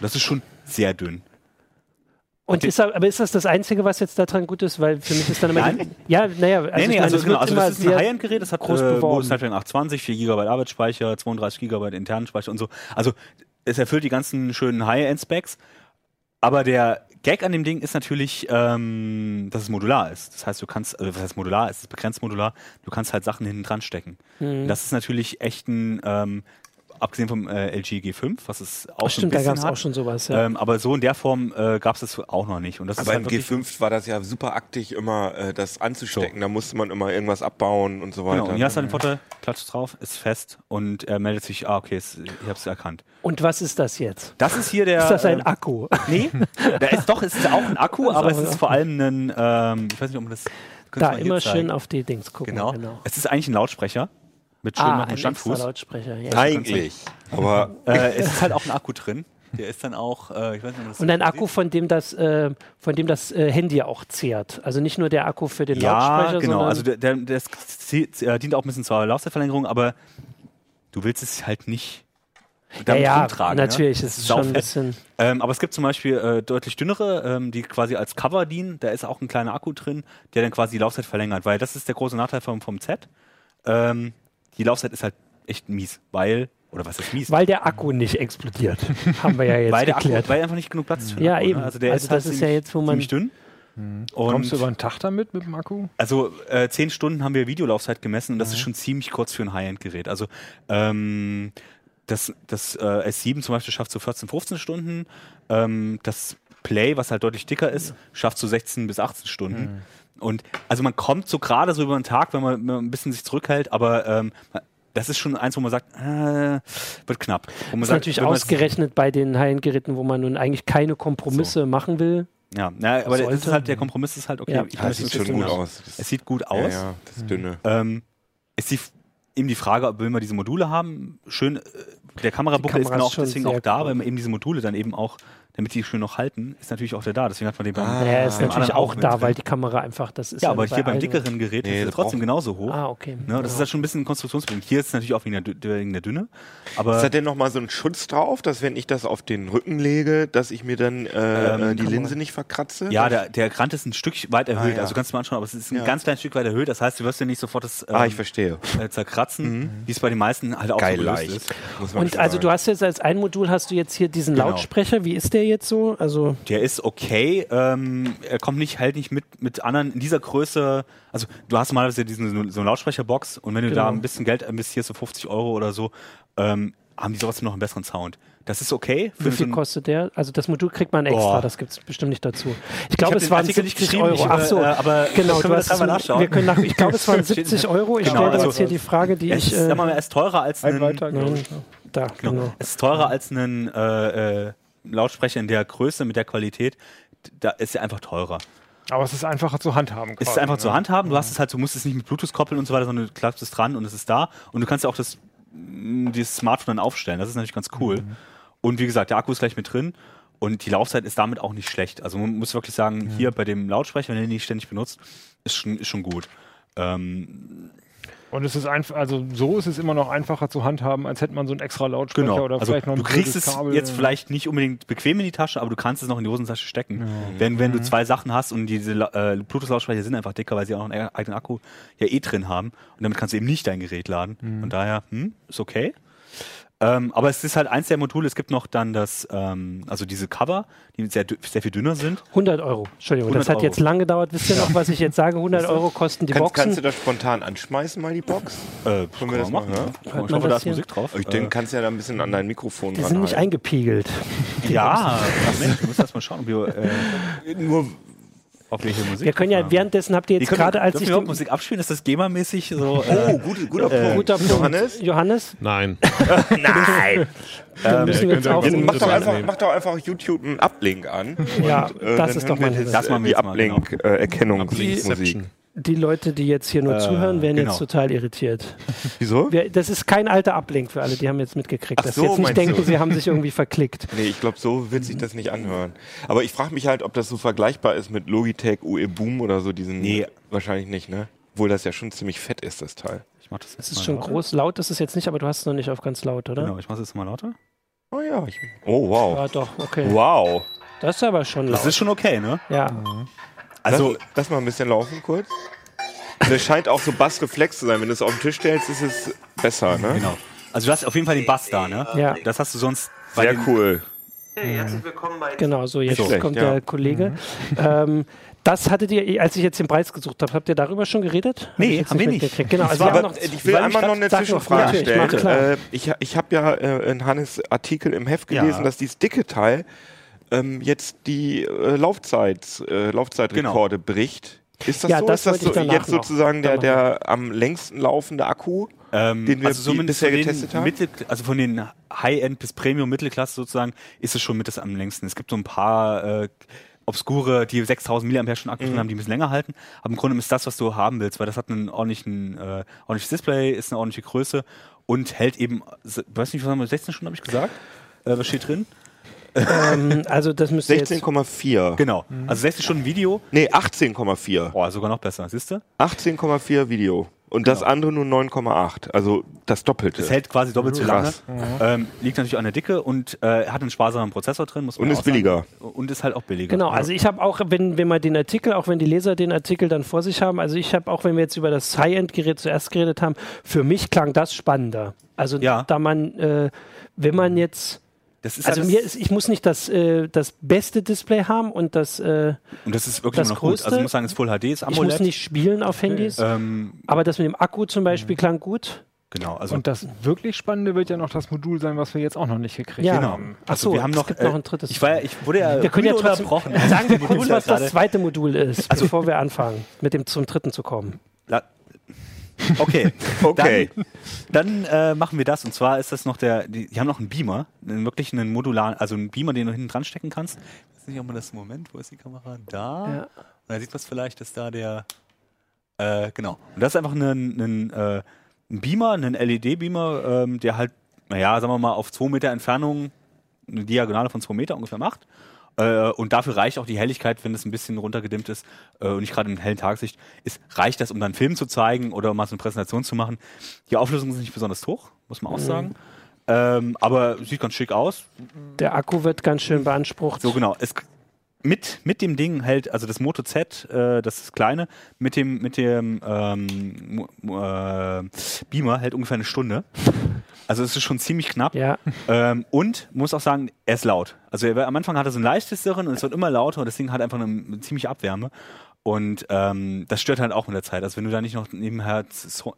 Das ist schon sehr dünn. Und ist, aber ist das das Einzige, was jetzt daran gut ist? Weil für mich ist dann immer. Die, Nein. ja, naja, also, nee, nee, meine, also, es genau, also das ist ein High-End-Gerät, das hat groß äh, beworben. Snapdragon 820, 4 GB Arbeitsspeicher, 32 GB internen Speicher und so. Also es erfüllt die ganzen schönen High-End-Specs, aber der Gag an dem Ding ist natürlich, ähm, dass es modular ist. Das heißt, du kannst, also was heißt modular, es ist begrenzt modular, du kannst halt Sachen hinten dran stecken. Mhm. Das ist natürlich echt ein, ähm, abgesehen vom äh, LG G5, was es auch Ach, so ein stimmt, da bisschen gab es auch schon sowas. Ja. ähm, aber so in der Form äh, gab es das auch noch nicht. Und das Aber ist im halt wirklich, G5 war das ja super aktig, immer äh, das anzustecken. Da musste man immer irgendwas abbauen und so weiter. Genau, und hier hast du den Vorteil, klatscht drauf, ist fest und er meldet sich, ah, okay, es, ich hab's erkannt. Und was ist das jetzt? Das ist hier der. Ist das ein äh, Akku? Nee, da ist doch, es ist auch ein Akku, *laughs* aber es ist ein vor allem ein, ähm, ich weiß nicht, ob man das. Da immer schön auf die Dings gucken. Genau. Es ist eigentlich ein Lautsprecher mit schön Ah, ein Standfuß. Lautsprecher. Ja. Eigentlich. Aber *laughs* Äh, es ist *laughs* halt auch ein Akku drin. Der ist dann auch, äh, ich weiß nicht, das Und ein sieht. Akku, von dem das, äh, von dem das äh, Handy auch zehrt. Also nicht nur der Akku für den Ja, Lautsprecher, genau. sondern Also der, der, der äh, dient auch ein bisschen zur Laufzeitverlängerung, aber du willst es halt nicht ja, damit ja, rumtragen. natürlich, ne? es ist schon ein bisschen. Ähm, aber es gibt zum Beispiel äh, deutlich dünnere, ähm, die quasi als Cover dienen. Da ist auch ein kleiner Akku drin, der dann quasi die Laufzeit verlängert, weil das ist der große Nachteil vom, vom Z. Ähm, die Laufzeit ist halt echt mies, weil, oder was ist mies? Weil der Akku nicht explodiert. *laughs* Haben wir ja jetzt weil der Akku, geklärt. weil einfach nicht genug Platz ist für den Ja, Akku, eben. Ne? Also der Also ist halt das ist ja ziemlich, jetzt, wo man- ziemlich dünn. Und Kommst du über einen Tag damit mit dem Akku? also äh, zehn Stunden haben wir Videolaufzeit gemessen und das Mhm. ist schon ziemlich kurz für ein High-End-Gerät. Also ähm, das, das äh, S7 zum Beispiel schafft so 14, 15 Stunden. Ähm, das Play, was halt deutlich dicker ist, schafft so 16 bis 18 Stunden. Mhm. Und also man kommt so gerade so über den Tag, wenn man, wenn man ein bisschen sich zurückhält, aber ähm, das ist schon eins, wo man sagt, äh, wird knapp. Wo Das ist sagt, natürlich es- ausgerechnet bei den High-End-Geräten, wo man nun eigentlich keine Kompromisse machen will. Ja, na, aber das ist halt, der Kompromiss ist halt, okay, Ja. ich ja, möchte sieht es schon gut aus. Es sieht gut ja, aus. ja, das Dünne. Ähm, ist die, eben die Frage, ob man diese Module haben. Schön, äh, der Kamerabuckel ist genau ist deswegen auch da, cool. weil man eben diese Module dann eben auch, damit die schön noch halten, ist natürlich auch der da. Deswegen hat man den beim, Ah, er ist natürlich auch da, drin. weil die Kamera einfach, das ist Ja, aber bei hier beim dickeren Gerät Nee, ist es trotzdem genauso hoch. Ah, okay. Ne, das ist halt schon ein bisschen ein Konstruktionsproblem. Hier ist es natürlich auch wegen der, wegen der Dünne. Aber Ist da denn nochmal so ein Schutz drauf, dass wenn ich das auf den Rücken lege, dass ich mir dann äh, Ähm, äh, die Linse nicht verkratze? ja, der, der Rand ist ein Stück weit erhöht. Ah, ja. Also kannst du mal anschauen, aber es ist ein Ja. ganz kleines Stück weit erhöht. Das heißt, du wirst ja nicht sofort das ähm, ah, ich verstehe. äh, zerkratzen, wie es bei den meisten halt auch Geil so gelöst leicht. ist. Und also sagen. du hast jetzt als ein Modul hast du jetzt hier diesen Genau. Lautsprecher. Wie ist der jetzt so? Also Der ist okay. Ähm, er kommt nicht halt nicht mit mit anderen in dieser Größe. Also du hast normalerweise diesen so eine Lautsprecherbox und wenn du da Genau. ein bisschen Geld investierst, so 50 Euro oder so, ähm, haben die trotzdem noch einen besseren Sound. Das ist okay. wie so viel ein- kostet der? Also das Modul kriegt man extra, Boah. das gibt es bestimmt nicht dazu. Ich glaube, es waren Artikel nicht 70 geschrieben, Euro. ich, Ach so, äh, aber genau. können Du wir hast das einmal es- nachschauen? wir können nach, ich glaube, es waren *laughs* 70 Euro. Ich Genau, stelle also- jetzt hier die Frage, die es ich. ist, Äh, sag mal, er ist teurer als Ein ein, weiter, da, Genau. genau. Es ist teurer als ein äh, äh, Lautsprecher in der Größe mit der Qualität. Da ist er einfach teurer. Aber es ist einfacher zu handhaben. Es ist quasi, einfach ne? zu handhaben. Du hast es halt, du musst es nicht mit Bluetooth koppeln und so weiter, sondern du klappst es dran und es ist da. Und du kannst ja auch das, mh, dieses Smartphone dann aufstellen. Das ist natürlich ganz cool. Und wie gesagt, der Akku ist gleich mit drin. Und die Laufzeit ist damit auch nicht schlecht. Also man muss wirklich sagen, hier bei dem Lautsprecher, wenn ihr den nicht ständig benutzt, ist schon, ist schon gut. Ähm, Und es ist einfach, also so ist es immer noch einfacher zu handhaben, als hätte man so einen extra Lautsprecher genau. oder Also vielleicht noch ein du kriegst es Kabel. jetzt vielleicht nicht unbedingt bequem in die Tasche, aber du kannst es noch in die Hosentasche stecken. Wenn, wenn du zwei Sachen hast und diese äh, Bluetooth-Lautsprecher sind einfach dicker, weil sie auch einen e- eigenen Akku ja eh drin haben. Und damit kannst du eben nicht dein Gerät laden. Von daher, hm, ist okay. Ähm, aber es ist halt eins der Module. Es gibt noch dann das, ähm, also diese Cover, die sehr, sehr viel dünner sind. 100 Euro. Entschuldigung, 100 das hat Euro. jetzt lang gedauert. Wisst ihr noch, was ich jetzt sage? 100 Euro kosten die kannst, Boxen. Kannst du das spontan anschmeißen, mal die Box? Äh, Können wir das machen? Ja? Ich hoffe, da ist Musik drauf. Ich denke, kannst ja da ein bisschen an dein Mikrofon Die sind nicht eingepiegelt. Ja, Mensch, du musst erst mal schauen. Wir, äh, nur auf welche Musik? Wir können ja, währenddessen habt ihr jetzt gerade als ich. Musik abspielen? Ist das GEMA-mäßig so? Oh, gut, guter äh, Punkt. Guter Punkt. Johannes? Johannes? Nein. *laughs* Nein. Dann müssen wir jetzt auch mach, doch einfach, mach doch einfach YouTube einen Uplink an. Ja, und, äh, das ist doch mal das, das die Uplink-Erkennungsmusik. Genau. Äh, die Leute, die jetzt hier nur äh, zuhören, werden genau. jetzt total irritiert. *laughs* Wieso? Wir, das ist kein alter Ablink für alle, die haben jetzt mitgekriegt. Ach dass so, jetzt nicht denken, du? sie haben sich irgendwie verklickt. *laughs* Nee, ich glaube, so wird sich das nicht anhören. Aber ich frage mich halt, ob das so vergleichbar ist mit Logitech UE Boom oder so diesen. Nee. Wahrscheinlich nicht, ne? Obwohl das ja schon ziemlich fett ist, das Teil. Ich mach das jetzt Es ist schon lauter. groß. Laut ist es jetzt nicht, aber du hast es noch nicht auf ganz laut, oder? Genau, ich mach es jetzt mal lauter. Oh ja. Ich, oh, wow. Ja, doch, okay. Wow. Das ist aber schon laut. Das ist schon okay, ne? Ja. Mhm. Also, lass, lass mal ein bisschen laufen kurz. Das scheint auch so Bassreflex zu sein. Wenn du es auf den Tisch stellst, ist es besser, ne? Genau. Also du hast auf jeden Fall den Bass da, ne? Ja. Das hast du sonst. Sehr cool. Hey, herzlich willkommen bei Genau, so jetzt so. kommt ja. der Kollege. Mhm. Ähm, das hattet ihr, als ich jetzt den Preis gesucht habe, habt ihr darüber schon geredet? Nee, hab haben wir nicht. Genau, also wir noch, ich will einmal noch eine Zwischenfrage stellen. Äh, ich ich habe ja äh, in Hannes Artikel im Heft gelesen, ja. dass dieses dicke Teil ähm, jetzt die äh, Laufzeit, äh, Laufzeitrekorde genau. bricht. Ist das ja, so? Das ist das so jetzt sozusagen der, der am längsten laufende Akku, ähm, den wir also bisher getestet haben? Mittel, also von den High-End bis Premium-Mittelklasse sozusagen ist es schon mit das am längsten. Es gibt so ein paar äh, obskure, die 6000 mAh schon Akku mhm. haben, die ein bisschen länger halten. Aber im Grunde ist das, was du haben willst, weil das hat einen ordentlichen, äh, ordentliches Display, ist eine ordentliche Größe und hält eben, weiß nicht, was haben wir, 16 Stunden habe ich gesagt? Äh, was steht drin? Ähm, also das müsste 16,4. Genau. Also 60 Stunden Video. Nee, 18,4. Boah, sogar noch besser, siehst du? 18,4 Video. Und genau. das andere nur 9,8. Also das Doppelte. Das hält quasi doppelt so lange. Ähm, liegt natürlich an der Dicke und äh, hat einen sparsamen Prozessor drin. Muss man und ist billiger. Und ist halt auch billiger. Genau, also ich habe auch, wenn, wenn man den Artikel, auch wenn die Leser den Artikel dann vor sich haben, also ich habe auch, wenn wir jetzt über das High-End-Gerät zuerst geredet haben, für mich klang das spannender. Also ja. da man, äh, wenn man jetzt also mir ist, ich muss nicht das, äh, das beste Display haben und das äh, und das ist wirklich das noch größte. gut. Also ich muss sagen, es ist Full HD, ist AMOLED. Ich muss nicht spielen auf Handys, ähm, aber das mit dem Akku zum Beispiel mhm. klang gut. Genau, also und das wirklich Spannende wird ja noch das Modul sein, was wir jetzt auch noch nicht gekriegt ja. haben. Genau. Also Achso, wir haben noch, gibt äh, noch ein drittes. Ich, war ja, ich wurde ja wir können ja trotzdem sagen wir *laughs* kurz, was das zweite Modul ist, also, bevor wir anfangen, mit dem zum dritten zu kommen. Okay. *laughs* okay. Dann, dann äh, machen wir das. Und zwar ist das noch der, die, die haben noch einen Beamer, einen, wirklich einen modularen, also einen Beamer, den du hinten dran stecken kannst. Ich weiß nicht, ob man das im Moment, wo ist die Kamera? Da. Ja. Und da sieht man es vielleicht, dass da der, äh, genau. Und das ist einfach ein, ein, äh, ein Beamer, ein LED-Beamer, ähm, der halt, naja, sagen wir mal, auf zwei Meter Entfernung eine Diagonale von zwei Meter ungefähr macht. Äh, und dafür reicht auch die Helligkeit, wenn es ein bisschen runtergedimmt ist äh, und nicht gerade in hellen Tageslicht ist, reicht das, um dann einen Film zu zeigen oder mal so eine Präsentation zu machen. Die Auflösung ist nicht besonders hoch, muss man auch mhm. sagen. Ähm, aber sieht ganz schick aus. Der Akku wird ganz schön beansprucht. So genau. Es, mit, mit dem Ding hält, also das Moto Z, äh, das ist kleine, mit dem, mit dem ähm, äh, Beamer hält ungefähr eine Stunde. Also es ist schon ziemlich knapp. Ja. Ähm, und muss auch sagen, er ist laut. Also er, am Anfang hat er so ein leichtes Sirren und es wird immer lauter und das Ding hat einfach eine, eine ziemliche Abwärme. Und ähm, das stört halt auch mit der Zeit. Also wenn du da nicht noch nebenher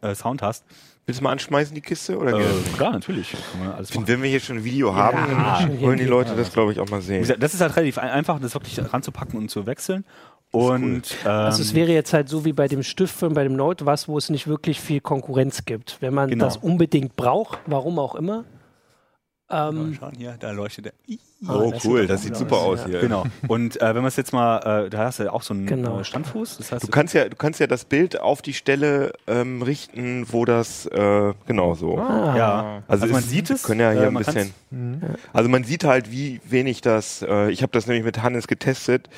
äh, Sound hast. Willst du mal anschmeißen, die Kiste? Oder äh, klar, natürlich. Find, wenn wir hier schon ein Video haben, ja, wollen die Leute das, glaube ich, auch mal sehen. Das ist halt relativ einfach, das wirklich ranzupacken und zu wechseln. Und cool. ähm, also es wäre jetzt halt so wie bei dem Stift und bei dem Note was, wo es nicht wirklich viel Konkurrenz gibt. Wenn man genau. das unbedingt braucht, warum auch immer. Ähm, schauen hier, da leuchtet der. Oh, das cool, das sieht super aus, aus hier. Genau. Und äh, wenn man es jetzt mal, äh, da hast du ja auch so einen genau. Äh, Standfuß. Das heißt, du kannst ja, du kannst ja das Bild auf die Stelle ähm, richten, wo das äh, genau so. Ah. Ja. Also, also man sieht es. Können ja hier äh, ein bisschen. Mhm. Also man sieht halt, wie wenig das. Äh, ich habe das nämlich mit Hannes getestet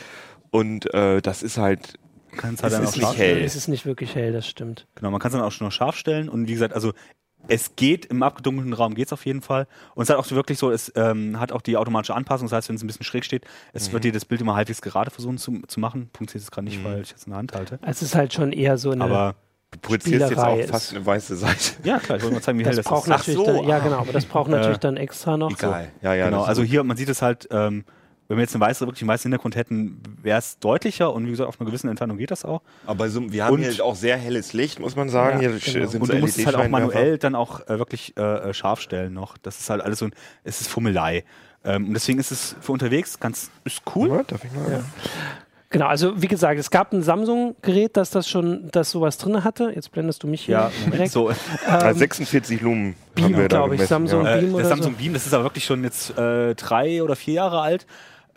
und äh, das ist halt Kannst halt es ist nicht hell. Es ist nicht wirklich hell, das stimmt. Genau, man kann es dann auch schon noch scharf stellen und wie gesagt, also es geht, im abgedunkelten Raum geht es auf jeden Fall. Und es hat auch wirklich so, es ähm, hat auch die automatische Anpassung, das heißt, wenn es ein bisschen schräg steht, es mhm. wird dir das Bild immer halbwegs gerade versuchen zu, zu machen. Punkt ist gerade nicht, mhm. weil ich jetzt in der Hand halte. Es ist halt schon eher so eine Aber Du projizierst jetzt auch fast eine weiße Seite. Ja, klar, ich wollte mal zeigen, wie das hell das braucht ist. Natürlich Ach so, dann, ja, genau, aber das braucht natürlich Äh, dann extra noch. Egal. Ja, ja. genau, ist also hier, man sieht es halt, ähm, wenn wir jetzt eine weiße, wirklich einen weißen Hintergrund hätten, wäre es deutlicher und wie gesagt, auf einer gewissen Entfernung geht das auch. Aber so, wir haben Und- hier auch sehr helles Licht, muss man sagen. Ja, hier genau. sind Und so du musst es halt auch LED-Scheinwerfer. manuell dann auch äh, wirklich äh, äh, scharf stellen noch. Das ist halt alles so ein, es ist Fummelei. Ähm, und deswegen ist es für unterwegs ganz, ist cool. Ja, darf ich mal? Ja. Genau, also wie gesagt, es gab ein Samsung-Gerät, das das schon, das sowas drin hatte. Jetzt blendest du mich hier Ja, direkt. so. Ah, 46 Lumen Beam, haben wir da glaub ich. Samsung ja. Äh, Beam der oder Samsung so. Beam, das ist aber wirklich schon jetzt äh, drei oder vier Jahre alt.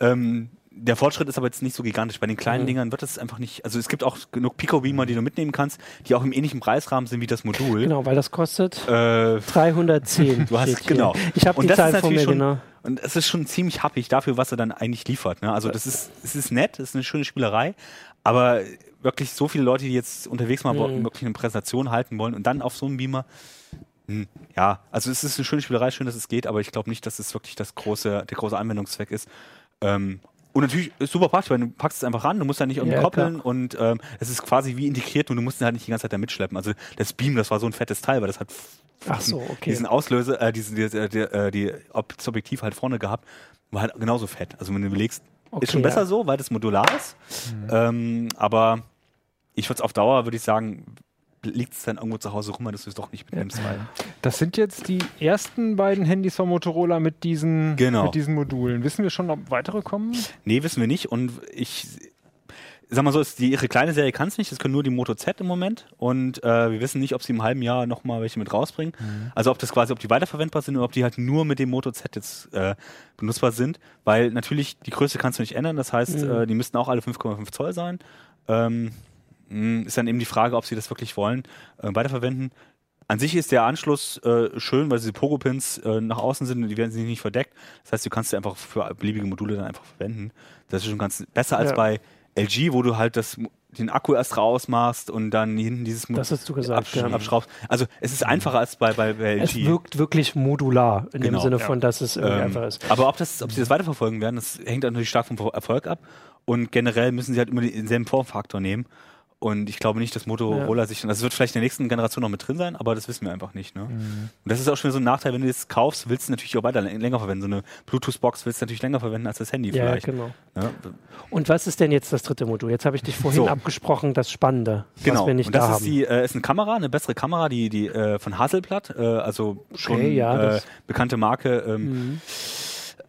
Ähm, der Fortschritt ist aber jetzt nicht so gigantisch. Bei den kleinen Mhm. Dingern wird es einfach nicht. Also es gibt auch genug Pico-Beamer, die du mitnehmen kannst, die auch im ähnlichen Preisrahmen sind wie das Modul. Genau, weil das kostet Äh, 310. Du hast genau. Ich habe die das ist Zahl vor natürlich mir, schon- genau. Und es ist schon ziemlich happig dafür, was er dann eigentlich liefert. Ne? Also das ist, es ist nett, es ist eine schöne Spielerei, aber wirklich so viele Leute, die jetzt unterwegs mal Mhm. wirklich eine Präsentation halten wollen und dann auf so einem Beamer, hm, ja, also es ist eine schöne Spielerei, schön, dass es geht, aber ich glaube nicht, dass es wirklich das große, der große Anwendungszweck ist. Ähm, und natürlich ist super praktisch, weil du packst es einfach ran, du musst da nicht irgendwie Ja, koppeln und ähm, es ist quasi wie integriert und du musst ihn halt nicht die ganze Zeit da mitschleppen. Also das Beam, das war so ein fettes Teil, weil das hat Ach so, okay. diesen Auslöser, äh, diesen, die, die, die, die, das Objektiv halt vorne gehabt, war halt genauso fett. Also wenn du überlegst, Okay, ist schon ja. besser so, weil das modular ist. Ähm, aber ich würde es auf Dauer, würde ich sagen, liegt es dann irgendwo zu Hause rum, dass du es doch nicht mitnimmst. Weil Das sind jetzt die ersten beiden Handys von Motorola mit diesen, Genau. mit diesen Modulen. Wissen wir schon, ob weitere kommen? Nee, wissen wir nicht. Und ich sag mal so, ist die, ihre kleine Serie kann es nicht. Das können nur die Moto Z im Moment. Und äh, wir wissen nicht, ob sie im halben Jahr nochmal welche mit rausbringen. Also ob das quasi, ob die weiterverwendbar sind oder ob die halt nur mit dem Moto Z jetzt äh, benutzbar sind. Weil natürlich die Größe kannst du nicht ändern. Das heißt, Mhm. äh, die müssten auch alle 5,5 Zoll sein. Ähm, ist dann eben die Frage, ob sie das wirklich wollen, äh, weiterverwenden. An sich ist der Anschluss äh, schön, weil diese Pogo-Pins äh, nach außen sind und die werden sich nicht verdeckt. Das heißt, du kannst sie einfach für beliebige Module dann einfach verwenden. Das ist schon ganz besser als Ja. bei LG, wo du halt das, den Akku erst rausmachst und dann hinten dieses Mo- Das hast du gesagt, absch ja. abschraubst. Also es ist einfacher als bei, bei, bei Es LG. wirkt wirklich modular in Genau, dem Sinne ja. von, dass es irgendwie Ähm, einfach ist. aber ob, das, ob sie das weiterverfolgen werden, das hängt natürlich stark vom Erfolg ab. Und generell müssen sie halt immer denselben Formfaktor nehmen. Und ich glaube nicht, dass Motorola sich, das wird vielleicht in der nächsten Generation noch mit drin sein, aber das wissen wir einfach nicht. Ne? Mhm. Und das ist auch schon so ein Nachteil, wenn du das kaufst, willst du natürlich auch weiter länger verwenden. So eine Bluetooth-Box willst du natürlich länger verwenden als das Handy Ja, vielleicht. genau. Ne? Und was ist denn jetzt das dritte Modul? Jetzt habe ich dich vorhin So. abgesprochen, das Spannende, Genau. was wir nicht und das da ist haben. die äh, ist eine Kamera, eine bessere Kamera, die die äh, von Hasselblatt, äh, also schon ja, äh, bekannte Marke. Ähm, Mhm.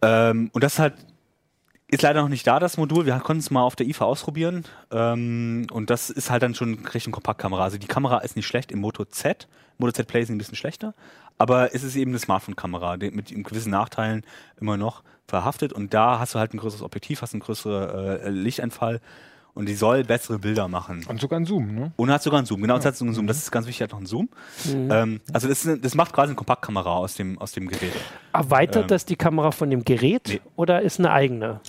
ähm, und das ist halt ist leider noch nicht da, das Modul. Wir konnten es mal auf der IFA ausprobieren. Ähm, und das ist halt dann schon Richtung Kompaktkamera. Also die Kamera ist nicht schlecht im Moto Z. Moto Z Play ist ein bisschen schlechter. Aber es ist eben eine Smartphone-Kamera, die mit gewissen Nachteilen immer noch verhaftet. Und da hast du halt ein größeres Objektiv, hast einen größeren äh, Lichteinfall. Und die soll bessere Bilder machen. Und sogar ein Zoom, ne? Und hat sogar einen Zoom. Genau, es hat sogar einen Zoom. Das ist ganz wichtig, hat noch einen Zoom. Mhm. Ähm, also das, ist, eine- das macht quasi eine Kompaktkamera aus dem, aus dem Gerät. Erweitert ähm, das die Kamera von dem Gerät nee. oder ist eine eigene?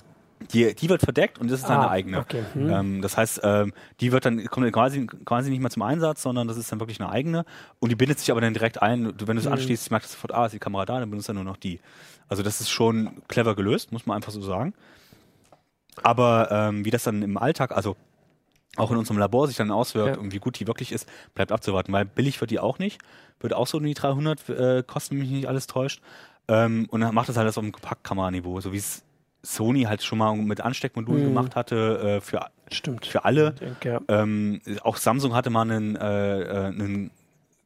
Die, die wird verdeckt und das ist dann Ah, eine eigene. okay. Hm. Ähm, das heißt, ähm, die wird dann kommt dann quasi, quasi nicht mehr zum Einsatz, sondern das ist dann wirklich eine eigene und die bindet sich aber dann direkt ein. Wenn du es Mhm. anschließt, merkst du sofort, ah, ist die Kamera da, dann benutzt er nur noch die. Also das ist schon clever gelöst, muss man einfach so sagen. Aber ähm, wie das dann im Alltag, also auch in unserem Labor sich dann auswirkt Ja. und wie gut die wirklich ist, bleibt abzuwarten, weil billig wird die auch nicht. Wird auch so um die 300 äh, kosten, wenn mich nicht alles täuscht. Ähm, und dann macht das halt das auf dem Kompaktkameraniveau, so wie es Sony halt schon mal mit Ansteckmodulen Mhm. gemacht hatte äh, für, Stimmt. für alle. Denke, ja. Ähm, auch Samsung hatte mal einen, äh, äh, einen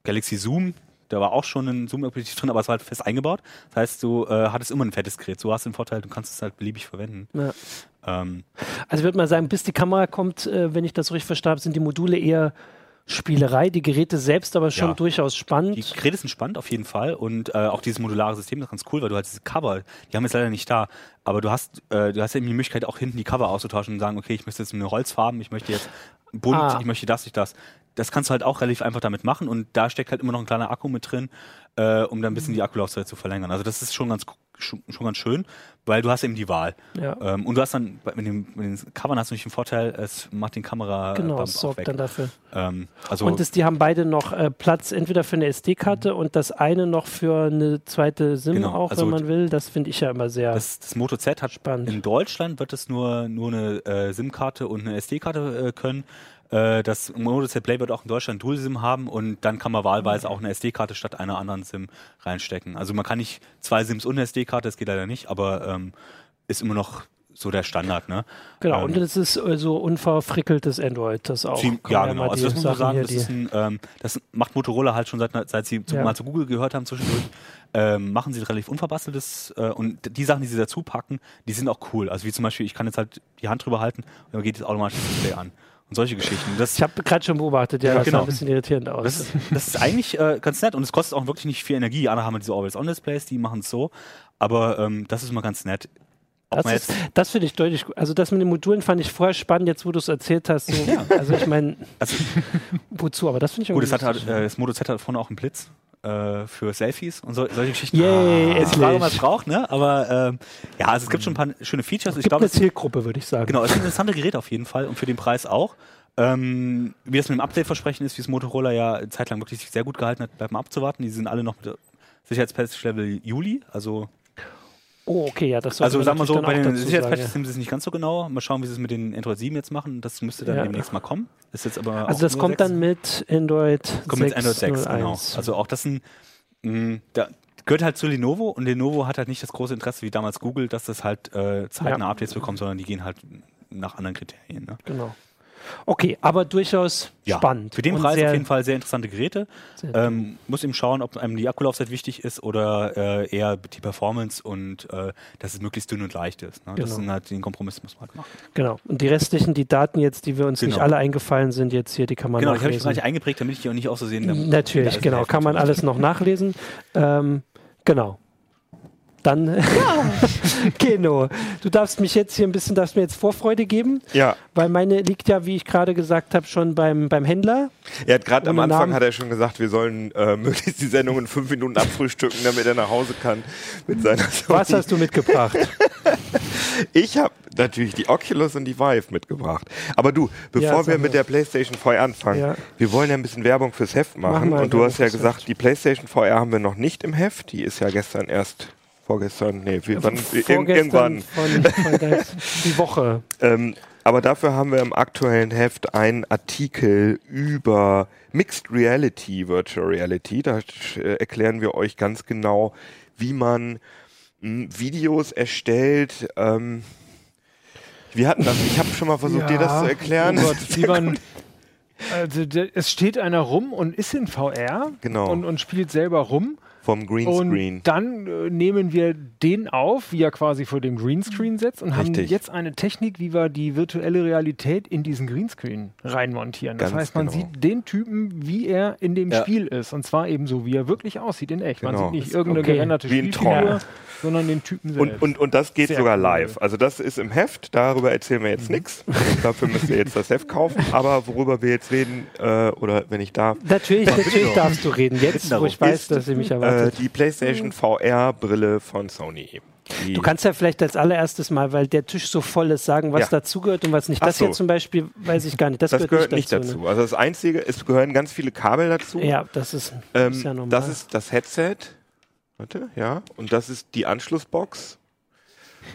Galaxy Zoom, da war auch schon ein Zoom-Objektiv drin, aber es war halt fest eingebaut. Das heißt, du äh, hattest immer ein fettes Gerät. So hast du den Vorteil, du kannst es halt beliebig verwenden. Ja. Ähm, Also ich würde mal sagen, bis die Kamera kommt, äh, wenn ich das so richtig verstanden habe, sind die Module eher Spielerei, die Geräte selbst aber schon Ja. durchaus spannend. Die Geräte sind spannend auf jeden Fall und äh, auch dieses modulare System ist ganz cool, weil du halt diese Cover, die haben jetzt leider nicht da, aber du hast, äh, du hast eben die Möglichkeit auch hinten die Cover auszutauschen und sagen, okay, ich möchte jetzt eine Holzfarben, ich möchte jetzt bunt, Ah. ich möchte das, ich das. Das kannst du halt auch relativ einfach damit machen und da steckt halt immer noch ein kleiner Akku mit drin, äh, um dann ein bisschen die Akkulaufzeit zu verlängern. Also das ist schon ganz schon, schon ganz schön, weil du hast eben die Wahl. Ja. Ähm, und du hast dann mit, dem, mit den Covern hast du nicht den Vorteil, es macht den Kamera genau, Bump es sorgt weg. dann dafür. Ähm, also und es, die haben beide noch äh, Platz entweder für eine SD-Karte und das eine noch für eine zweite SIM Genau, auch, also wenn man will. Das finde ich ja immer sehr Das, das Moto Z hat spannend. in Deutschland wird es nur, nur eine äh, SIM-Karte und eine SD-Karte äh, können. Äh, das Mono-Display wird auch in Deutschland Dual-SIM haben und dann kann man wahlweise auch eine SD-Karte statt einer anderen SIM reinstecken. Also man kann nicht zwei SIMs und eine SD-Karte, das geht leider nicht, aber ähm, ist immer noch so der Standard, ne? Genau, ähm, und es ist so also unverfrickeltes Android, das auch. Ja, genau. Also das muss man sagen, das, ist ein, ähm, das macht Motorola halt schon seit, seit sie zu, ja. mal zu Google gehört haben zwischendurch. Ähm, machen sie relativ unverbasteltes äh, und die Sachen, die sie dazu packen, die sind auch cool. Also wie zum Beispiel, ich kann jetzt halt die Hand drüber halten und dann geht jetzt automatisch das Display an und solche Geschichten. Das, ich habe gerade schon beobachtet, ja, ja das genau. sah ein bisschen irritierend aus. Das, das ist eigentlich äh, ganz nett und es kostet auch wirklich nicht viel Energie. Andere haben diese Always-On-Displays, die machen es so, aber ähm, das ist immer ganz nett. Das, das finde ich deutlich gut. Also das mit den Modulen fand ich vorher spannend, jetzt wo du es erzählt hast. So. Ja. Also ich meine, *laughs* also, wozu? Aber das finde ich Gut, das, hat halt, äh, das Moto Z hat vorne auch einen Blitz äh, für Selfies und so, solche Geschichten. Yay, ah, ist klar, was braucht, ne? Aber ähm, ja, also es gibt schon ein paar schöne Features. Es gibt glaub, eine Zielgruppe, würde ich sagen. Genau, es ist ein interessantes Gerät auf jeden Fall und für den Preis auch. Ähm, wie das mit dem Update-Versprechen ist, wie es Motorola ja zeitlang wirklich sich sehr gut gehalten hat, bleibt mal abzuwarten. Die sind alle noch mit Sicherheitspatch Level Juli, also Oh, okay, ja, das Also sagen wir so, bei den Sicherheitspatches es nicht ganz so genau. Mal schauen, wie sie es mit den Android 7 jetzt machen. Das müsste dann ja. demnächst mal kommen. Ist jetzt aber also das kommt 6. dann mit Android kommt 6. Mit Android 6, genau. Also auch das ein, mh, da gehört halt zu Lenovo und Lenovo hat halt nicht das große Interesse wie damals Google, dass das halt äh, zeitnah ja. Updates bekommt, sondern die gehen halt nach anderen Kriterien. Ne? Genau. Okay, aber durchaus ja, spannend. Für den Preis auf jeden Fall sehr interessante Geräte. Sehr ähm, muss eben schauen, ob einem die Akkulaufzeit wichtig ist oder äh, eher die Performance und äh, dass es möglichst dünn und leicht ist. Ne? Genau. Das sind halt den Kompromiss muss man halt machen. Genau. Und die restlichen, die Daten jetzt, die wir uns genau. nicht alle eingefallen sind, jetzt hier, die kann man Genau, die habe ich gleich eingeprägt, damit ich die auch nicht auszusehen. Natürlich, genau. Kann man alles noch nachlesen. Ähm, genau. Dann, *laughs* ja. genau. Du darfst mich jetzt hier ein bisschen, darfst mir jetzt Vorfreude geben. Ja. Weil meine liegt ja, wie ich gerade gesagt habe, schon beim, beim Händler. Er hat gerade am Anfang Namen. hat er schon gesagt, wir sollen äh, *laughs* möglichst die Sendung in fünf Minuten abfrühstücken, damit er nach Hause kann mit seiner Sony. *laughs* Was hast du mitgebracht? ich habe natürlich die Oculus und die Vive mitgebracht. Aber du, bevor ja, wir mit der PlayStation VR anfangen, ja. wir wollen ja ein bisschen Werbung fürs Heft machen. machen und du hast ja gesagt, die PlayStation VR haben wir noch nicht im Heft. Die ist ja gestern erst vorgestern, nee, wie, wann, irgendwann. Von, von *laughs* die Woche. ähm, aber dafür haben wir im aktuellen Heft einen Artikel über Mixed Reality, Virtual Reality. Da äh, erklären wir euch ganz genau, wie man mh, hm, Videos erstellt. Ähm, wir hatten das, ich habe schon mal versucht, ja, dir das zu erklären. Oh Gott, *laughs* wie man, also, es steht einer rum und ist in VR genau. und, und spielt selber rum vom Greenscreen. Und dann äh, nehmen wir den auf, wie er quasi vor dem Greenscreen sitzt und Richtig. haben jetzt eine Technik, wie wir die virtuelle Realität in diesen Greenscreen reinmontieren. Das Ganz heißt, man genau. sieht den Typen, wie er in dem ja. Spiel ist. Und zwar eben so, wie er wirklich aussieht in echt. Genau. Man sieht nicht irgendeine okay. gerenderte Spielfigur, sondern den Typen selbst. Und, und, und das geht Sehr sogar live. Also das ist im Heft, darüber erzählen wir jetzt mhm. nichts. Dafür müsst ihr jetzt das Heft kaufen. Aber worüber wir jetzt reden, äh, oder wenn ich darf. Natürlich, natürlich darfst du reden. Jetzt, wo ich weiß, dass sie mich erwartet äh, die PlayStation VR-Brille von Sony. Die du kannst ja vielleicht als allererstes mal, weil der Tisch so voll ist, sagen, was ja. dazugehört und was nicht. Das so. hier zum Beispiel weiß ich gar nicht. Das, das gehört, gehört, nicht dazu. dazu. Ne? Also das Einzige, es gehören ganz viele Kabel dazu. Ja, das ist, ähm, ist ja normal. Das ist das Headset. Warte, ja. Und das ist die Anschlussbox.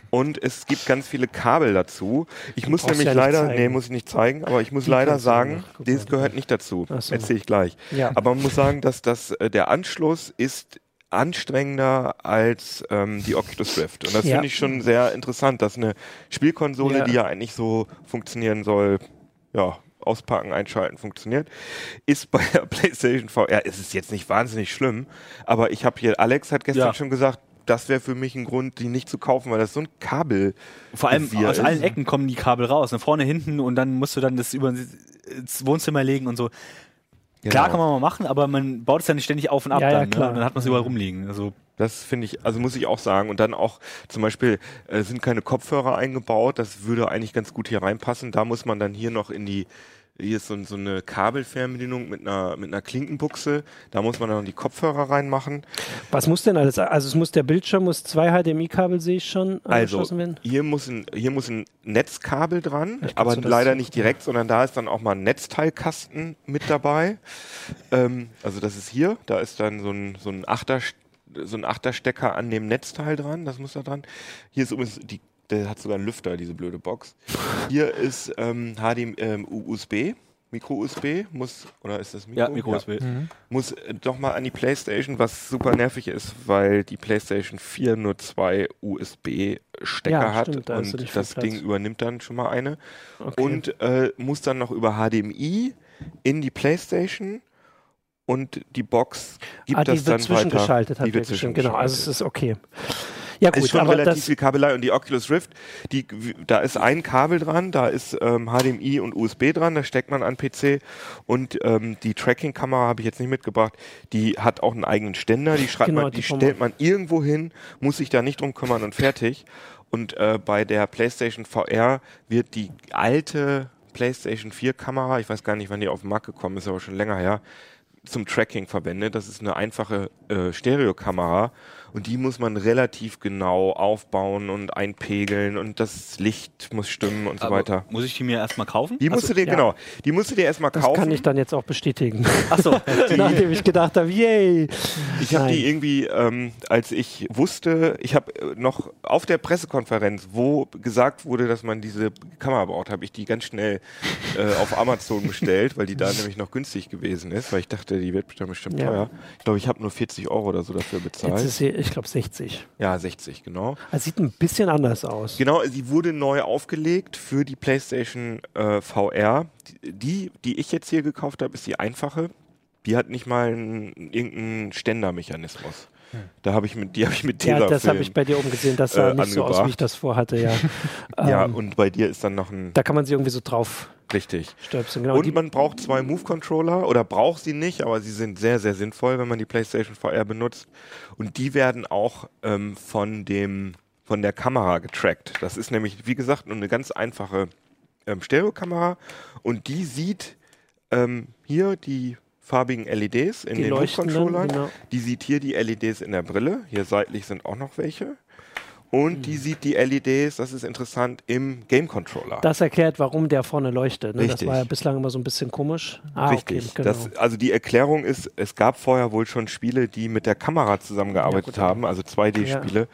Und es gibt ganz viele Kabel dazu. Ich du muss nämlich ja leider, nee, muss ich nicht zeigen, aber ich muss die leider sagen, dieses gehört nicht dazu. So. Erzähle ich gleich. Ja. Aber man muss sagen, dass das, äh, der Anschluss ist anstrengender als ähm, die Oculus Rift. Und das ja. finde ich schon sehr interessant, dass eine Spielkonsole, ja. die ja eigentlich so funktionieren soll, ja, auspacken, einschalten, funktioniert, ist bei der *laughs* PlayStation VR, ist es jetzt nicht wahnsinnig schlimm, aber ich habe hier, Alex hat gestern ja. schon gesagt, das wäre für mich ein Grund, die nicht zu kaufen, weil das so ein Kabel Vor allem aus ist. allen Ecken kommen die Kabel raus, ne? vorne, hinten und dann musst du dann das über ins Wohnzimmer legen und so. Genau. Klar kann man mal machen, aber man baut es ja nicht ständig auf und ab ja, dann. Ja, ne? Dann hat man es überall rumliegen. Also das finde ich, also muss ich auch sagen. Und dann auch zum Beispiel äh, sind keine Kopfhörer eingebaut. Das würde eigentlich ganz gut hier reinpassen. Da muss man dann hier noch in die hier ist so, so eine Kabelfernbedienung mit einer, mit einer Klinkenbuchse. Da muss man dann die Kopfhörer reinmachen. Was muss denn alles? Also es muss der Bildschirm muss zwei HDMI-Kabel sehe ich schon also, werden. Hier muss ein, hier muss ein Netzkabel dran, aber leider nicht direkt, sondern da ist dann auch mal ein Netzteilkasten mit dabei. ähm, also das ist hier, da ist dann so ein, so ein Achter so ein Achterstecker an dem Netzteil dran, das muss da dran. Hier ist übrigens die der hat sogar einen Lüfter, diese blöde Box. Hier ist ähm, HDMI, ähm, USB. Micro-USB muss, oder ist das Micro? Ja, Micro-USB. Ja. Mhm. Muss äh, doch mal an die Playstation, was super nervig ist, weil die Playstation 4 nur zwei USB-Stecker ja, hat stimmt, da und das Ding übernimmt dann schon mal eine. Okay. Und äh, muss dann noch über HDMI in die Playstation und die Box gibt ah, das dann weiter. Zwischengeschaltet hat die wird genau, also es ist okay. Ja, gut, ist schon relativ viel Kabelei und die Oculus Rift, die, da ist ein Kabel dran, da ist ähm, HDMI und USB dran, da steckt man an PC und ähm, die Tracking-Kamera habe ich jetzt nicht mitgebracht, die hat auch einen eigenen Ständer, die, schreibt genau, man, die, die stellt man irgendwo hin, muss sich da nicht drum kümmern und fertig. Und äh, bei der PlayStation VR wird die alte PlayStation 4 Kamera, ich weiß gar nicht, wann die auf den Markt gekommen ist, aber schon länger her, zum Tracking verwendet. Das ist eine einfache äh, Stereokamera und die muss man relativ genau aufbauen und einpegeln und das Licht muss stimmen und so Aber weiter. Muss ich die mir erstmal kaufen? Die musst also, du dir, ja. genau, die musst du dir erstmal kaufen. Das kann ich dann jetzt auch bestätigen. Achso. *laughs* Nachdem ich gedacht habe, yay. Ich habe die irgendwie, ähm, als ich wusste, ich habe äh, noch auf der Pressekonferenz, wo gesagt wurde, dass man diese Kamera braucht, habe ich die ganz schnell äh, auf Amazon bestellt, weil die da nämlich noch günstig gewesen ist, weil ich dachte, die wird bestimmt, bestimmt ja. teuer. Ich glaube, ich habe nur 40 Euro oder so dafür bezahlt. Jetzt ist sie, ich glaube 60. Ja, 60, genau. Es sieht ein bisschen anders aus. Genau, sie wurde neu aufgelegt für die PlayStation äh, VR. Die, die ich jetzt hier gekauft habe, ist die einfache. Die hat nicht mal einen, irgendeinen Ständermechanismus. Hm. Da habe ich mit, die habe ich mit Ja, das habe ich bei dir oben gesehen. Das sah äh, nicht so aus, wie ich das vorhatte, ja. *laughs* ja, ähm, und bei dir ist dann noch ein. Da kann man sie irgendwie so drauf Richtig. Stöpseln, genau. Und man braucht zwei Move-Controller oder braucht sie nicht, aber sie sind sehr, sehr sinnvoll, wenn man die PlayStation VR benutzt. Und die werden auch ähm, von dem von der Kamera getrackt. Das ist nämlich, wie gesagt, nur eine ganz einfache ähm, Stereokamera und die sieht ähm, hier die farbigen LEDs in die den Move-Controllern. Genau. Die sieht hier die LEDs in der Brille. Hier seitlich sind auch noch welche und die sieht die LEDs, das ist interessant, im Game Controller. Das erklärt, warum der vorne leuchtet. Ne? Das war ja bislang immer so ein bisschen komisch. Ah, Richtig. Okay, genau. das, also die Erklärung ist, es gab vorher wohl schon Spiele, die mit der Kamera zusammengearbeitet ja, haben, also 2D-Spiele. Ja.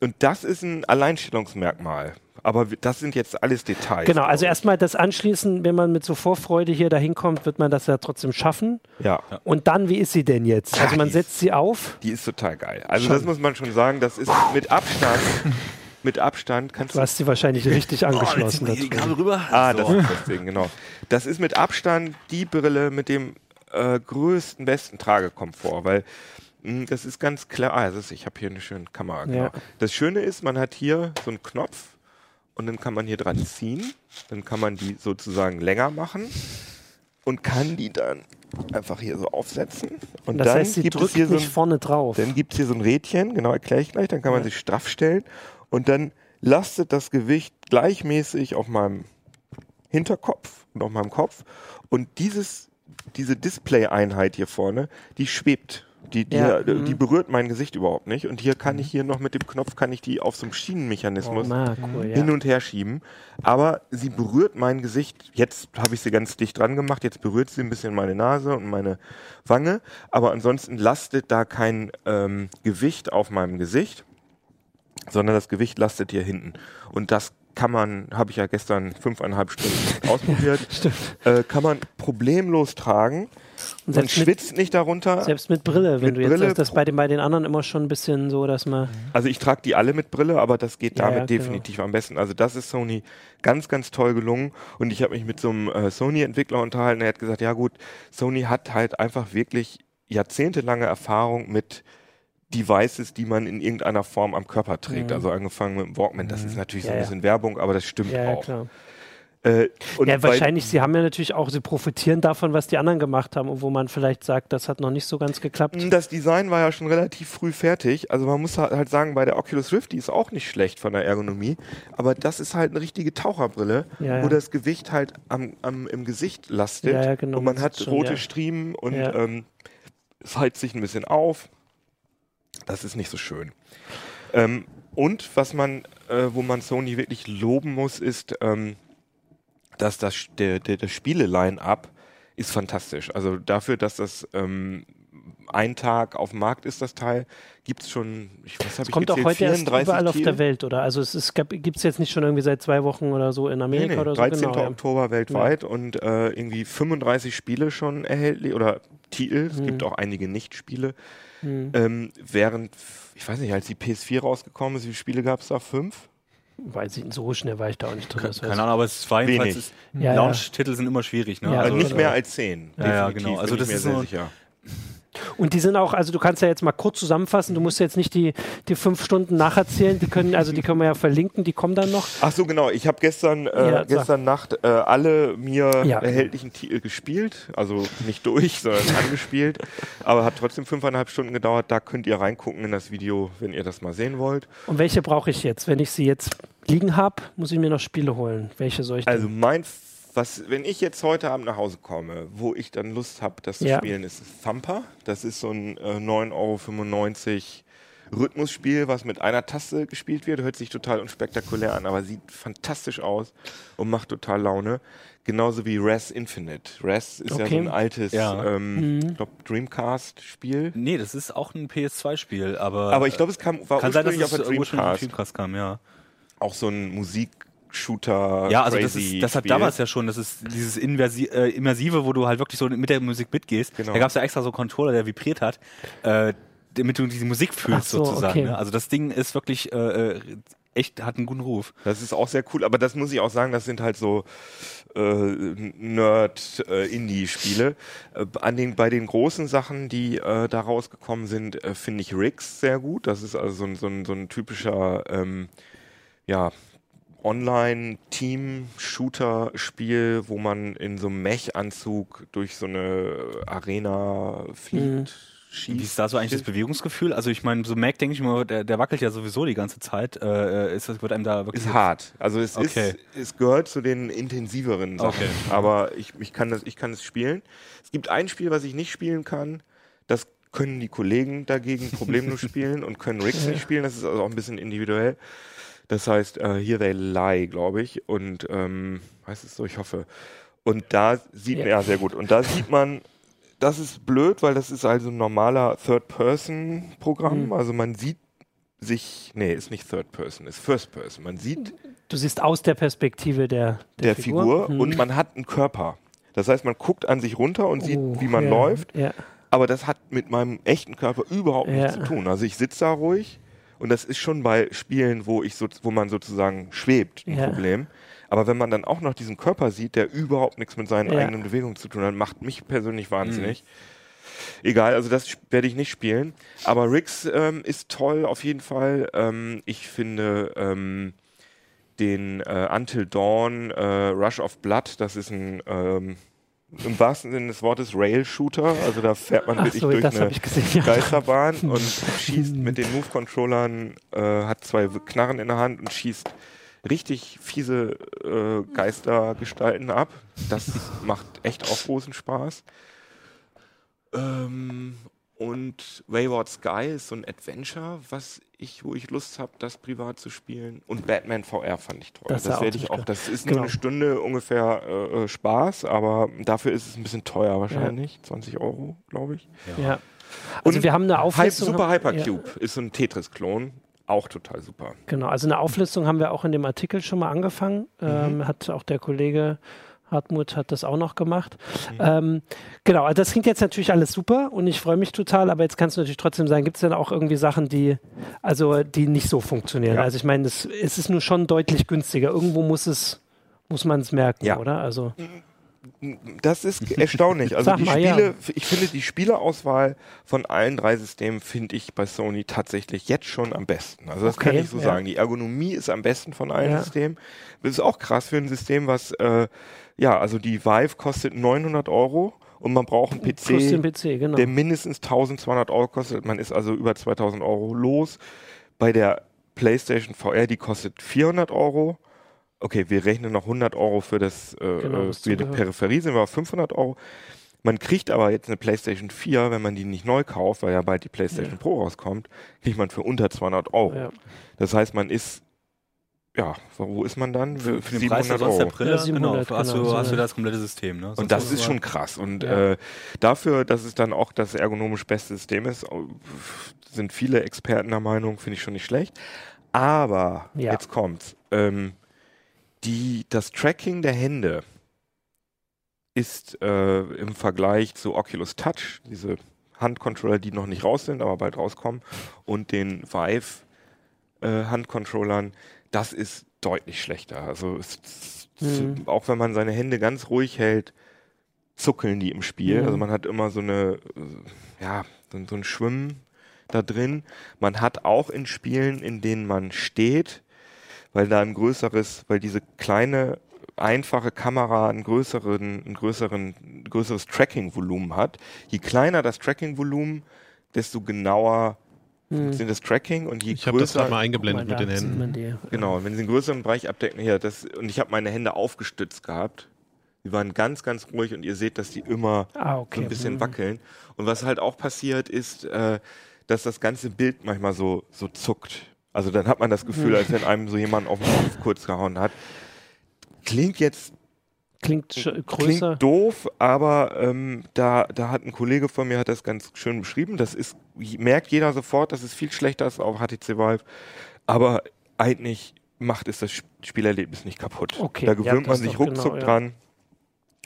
Und das ist ein Alleinstellungsmerkmal. Aber das sind jetzt alles Details. Genau, also erstmal das Anschließen, wenn man mit so Vorfreude hier dahin kommt, wird man das ja trotzdem schaffen. Ja. Und dann, wie ist sie denn jetzt? Also man setzt sie auf. Die ist total geil. Also schon. das muss man schon sagen, das ist mit Abstand. *laughs* mit Abstand kannst du. Du hast sie wahrscheinlich richtig angeschlossen. Oh, die rüber. Ah, das ist das *laughs* Ding, genau. Das ist mit Abstand die Brille mit dem äh, größten, besten Tragekomfort, weil mh, hm, das ist ganz klar. Ah, ist, ich habe hier eine schöne Kamera. Genau. Ja. Das Schöne ist, man hat hier so einen Knopf und dann kann man hier dran ziehen. Dann kann man die sozusagen länger machen und kann die dann einfach hier so aufsetzen. Und das dann heißt, sie gibt drückt es hier so ein, vorne drauf. Dann gibt es hier so ein Rädchen, genau erkläre ich gleich, dann kann man ja. sich straff stellen und dann lastet das Gewicht gleichmäßig auf meinem Hinterkopf und auf meinem Kopf und dieses, diese Display-Einheit hier vorne, die schwebt die, die, ja, die, die, mhm. berührt mein Gesicht überhaupt nicht. Und hier kann ich mhm. hier noch mit dem Knopf, kann ich die auf so einem Schienenmechanismus oh, cool, hin ja. und her schieben. Aber sie berührt mein Gesicht. Jetzt habe ich sie ganz dicht dran gemacht. Jetzt berührt sie ein bisschen meine Nase und meine Wange. Aber ansonsten lastet da kein ähm, Gewicht auf meinem Gesicht, sondern das Gewicht lastet hier hinten. Und das kann man, habe ich ja gestern fünfeinhalb Stunden *laughs* ausprobiert, äh, kann man problemlos tragen. Und man schwitzt mit, nicht darunter. Selbst mit Brille, wenn mit du jetzt Brille, sagst, das bei den, bei den anderen immer schon ein bisschen so, dass man. Also ich trage die alle mit Brille, aber das geht damit ja, genau. definitiv am besten. Also das ist Sony ganz, ganz toll gelungen. Und ich habe mich mit so einem äh, Sony-Entwickler unterhalten, der hat gesagt, ja gut, Sony hat halt einfach wirklich jahrzehntelange Erfahrung mit Devices, die man in irgendeiner Form am Körper trägt. Mhm. Also angefangen mit dem Walkman. Das ist mhm. natürlich ja, so ein bisschen ja. Werbung, aber das stimmt ja, auch. Klar. Äh, ja, wahrscheinlich, sie haben ja natürlich auch, sie profitieren davon, was die anderen gemacht haben und wo man vielleicht sagt, das hat noch nicht so ganz geklappt. Das Design war ja schon relativ früh fertig. Also man muss halt sagen, bei der Oculus Rift, die ist auch nicht schlecht von der Ergonomie, aber das ist halt eine richtige Taucherbrille, ja, ja. wo das Gewicht halt am, am, im Gesicht lastet ja, genau, und man hat schon, rote Striemen und ähm, es heizt sich ein bisschen auf. Das ist nicht so schön. Ähm, und was man, äh, wo man Sony wirklich loben muss, ist, ähm, dass das der, der, das Spiele-Line-Up ist fantastisch. Also dafür, dass das ähm, einen Tag auf dem Markt ist, das Teil. Gibt es schon, ich weiß nicht, kommt gezählt, auch heute erst überall auf der Welt, oder? Also es gibt es jetzt nicht schon irgendwie seit zwei Wochen oder so in Amerika nee, nee, oder so? 13. Genau, Oktober ja. weltweit ja. und äh, irgendwie 35 Spiele schon erhältlich oder Titel. Es hm. gibt auch einige Nicht-Spiele. Hm. Ähm, während, ich weiß nicht, als die PS4 rausgekommen ist, wie viele Spiele gab es da? Fünf? Weiß ich, so schnell war ich da auch nicht drin. Keine Ahnung, aber es war jedenfalls, ja, Launch-Titel sind immer schwierig. Ne? Ja, also, nicht mehr als zehn. Ja, ja genau. Also das ist so, sicher. Und die sind auch, also du kannst ja jetzt mal kurz zusammenfassen, du musst jetzt nicht die, die fünf Stunden nacherzählen, die können, also die können wir ja verlinken, die kommen dann noch. Ach so, genau, ich habe gestern, äh, ja, gestern Nacht äh, alle mir ja. erhältlichen Titel gespielt, also nicht durch, sondern *laughs* angespielt, aber hat trotzdem fünfeinhalb Stunden gedauert, da könnt ihr reingucken in das Video, wenn ihr das mal sehen wollt. Und welche brauche ich jetzt? Wenn ich sie jetzt liegen habe, muss ich mir noch Spiele holen. Welche soll ich denn? Also mein was, wenn ich jetzt heute Abend nach Hause komme, wo ich dann Lust habe, das ja. zu spielen, ist Thumper. Das ist so ein äh, 9,95 Euro Rhythmusspiel, was mit einer Taste gespielt wird. Hört sich total unspektakulär an, aber sieht fantastisch aus und macht total Laune. Genauso wie Res Infinite. Res ist okay. ja so ein altes, ja. ähm, mhm. glaub, Dreamcast-Spiel. Nee, das ist auch ein PS2-Spiel, aber. Aber ich glaube, es kam, war kann ursprünglich sein, dass auf der Dreamcast. Dreamcast kam, ja. Auch so ein Musik- Shooter. Ja, also das, ist, das hat damals ja schon, das ist dieses Inversi äh, Immersive, wo du halt wirklich so mit der Musik mitgehst. Genau. Da gab es ja extra so einen Controller, der vibriert hat, äh, damit du diese Musik fühlst so, sozusagen. Okay. Ne? Also das Ding ist wirklich äh, äh, echt, hat einen guten Ruf. Das ist auch sehr cool, aber das muss ich auch sagen, das sind halt so äh, Nerd-Indie-Spiele. Äh, an den, bei den großen Sachen, die äh, da rausgekommen sind, äh, finde ich Riggs sehr gut. Das ist also so ein, so ein, so ein typischer ähm, ja, Online-Team-Shooter-Spiel, wo man in so einem Mech-Anzug durch so eine Arena fliegt. Mhm. Schießt. Wie ist da so eigentlich das Bewegungsgefühl? Also ich meine, so Mac denke ich mal, der, der, wackelt ja sowieso die ganze Zeit. Äh, ist das wird einem da wirklich ist hart. Also es okay. ist, es gehört zu den intensiveren Sachen. Okay. Aber ich, ich kann das, ich kann es spielen. Es gibt ein Spiel, was ich nicht spielen kann. Das können die Kollegen dagegen problemlos *laughs* spielen und können Rigs nicht spielen. Das ist also auch ein bisschen individuell. Das heißt uh, Here They Lie, glaube ich. Und ähm, heißt es so, ich hoffe. Und da sieht man, ja. sehr gut. Und da sieht man, das ist blöd, weil das ist also ein normaler Third-Person-Programm. Mhm. Also man sieht sich, nee, ist nicht Third Person, ist First Person. Man sieht. Du siehst aus der Perspektive der, der, der Figur, Figur mhm. und man hat einen Körper. Das heißt, man guckt an sich runter und sieht, oh, wie man ja, läuft. Ja. Aber das hat mit meinem echten Körper überhaupt nichts zu tun. Also ich sitze da ruhig und das ist schon bei Spielen, wo ich so, wo man sozusagen schwebt, ein ja. Problem. Aber wenn man dann auch noch diesen Körper sieht, der überhaupt nichts mit seinen ja. eigenen Bewegungen zu tun hat, macht mich persönlich wahnsinnig. Mhm. Egal, also das werde ich nicht spielen. Aber Rix ähm, ist toll auf jeden Fall. Ähm, ich finde ähm, den äh, Until Dawn äh, Rush of Blood, das ist ein ähm, im wahrsten Sinne des Wortes Rail-Shooter. Also da fährt man wirklich so, durch eine gesehen, ja. Geisterbahn *laughs* und schießt mit den Move-Controllern, äh, hat zwei Knarren in der Hand und schießt richtig fiese äh, Geistergestalten ab. Das macht echt auch großen Spaß. Ähm, und Wayward Sky ist so ein Adventure, was ich, wo ich Lust habe, das privat zu spielen. Und Batman VR fand ich toll. Das, das werde ich auch. Das ist genau. nur eine Stunde ungefähr äh, äh, Spaß, aber dafür ist es ein bisschen teuer wahrscheinlich. Ja. 20 Euro, glaube ich. Ja. ja. Also und wir haben eine Auflistung. Super Hypercube ja. ist so ein Tetris-Klon. Auch total super. Genau, also eine Auflistung haben wir auch in dem Artikel schon mal angefangen. Mhm. Ähm, hat auch der Kollege Hartmut hat das auch noch gemacht. Mhm. Ähm, genau, also das klingt jetzt natürlich alles super und ich freue mich total, aber jetzt kannst du natürlich trotzdem sagen, gibt es denn auch irgendwie Sachen, die, also, die nicht so funktionieren? Ja. Also ich meine, es ist nur schon deutlich günstiger. Irgendwo muss es, muss man es merken, ja. oder? Also. Das ist erstaunlich. Also *laughs* die mal, Spiele, ja. ich finde die Spieleauswahl von allen drei Systemen finde ich bei Sony tatsächlich jetzt schon am besten. Also das okay, kann ich so sagen. Die Ergonomie ist am besten von allen Systemen. Das ist auch krass für ein System, was äh, ja, also die Vive kostet 900 Euro und man braucht einen PC, PC genau. der mindestens 1200 Euro kostet. Man ist also über 2000 Euro los. Bei der PlayStation VR, die kostet 400 Euro. Okay, wir rechnen noch 100 Euro für das, äh, genau, für die Peripherie, sind wir auf 500 Euro. Man kriegt aber jetzt eine PlayStation 4, wenn man die nicht neu kauft, weil ja bald die PlayStation ja. Pro rauskommt, kriegt man für unter 200 Euro. Ja. Das heißt, man ist ja, wo ist man dann? Für, für den Preis der Euro. der Brille, ja, genau, hast, du, genau. hast du das komplette System. Ne? Und das ist schon krass. Und ja. äh, dafür, dass es dann auch das ergonomisch beste System ist, sind viele Experten der Meinung, finde ich schon nicht schlecht. Aber, ja. jetzt kommt's, ähm, die, das Tracking der Hände ist äh, im Vergleich zu Oculus Touch, diese Handcontroller, die noch nicht raus sind, aber bald rauskommen, und den Vive äh, Handcontrollern, das ist deutlich schlechter. Also es, mhm. auch wenn man seine Hände ganz ruhig hält, zuckeln die im Spiel. Mhm. Also man hat immer so eine, ja, so, so ein Schwimmen da drin. Man hat auch in Spielen, in denen man steht, weil da ein größeres, weil diese kleine einfache Kamera einen größeren, ein größeren, ein größeres Tracking-Volumen hat. Je kleiner das Tracking-Volumen, desto genauer hm. sind das Tracking und je ich größer. Ich habe das gerade mal eingeblendet mal, mit den Händen. Genau, wenn sie einen größeren Bereich abdecken, hier, das, und ich habe meine Hände aufgestützt gehabt. Die waren ganz, ganz ruhig und ihr seht, dass die immer ah, okay. so ein bisschen hm. wackeln. Und was halt auch passiert ist, äh, dass das ganze Bild manchmal so, so zuckt. Also dann hat man das Gefühl, hm. als wenn einem so jemand auf den Kopf kurz gehauen hat. Klingt jetzt Klingt größer. Klingt doof, aber ähm, da, da hat ein Kollege von mir hat das ganz schön beschrieben. Das ist, merkt jeder sofort, dass es viel schlechter ist auf HTC Vive. Aber eigentlich macht es das Spielerlebnis nicht kaputt. Okay, da gewöhnt ja, man sich ruckzuck genau, ja. dran.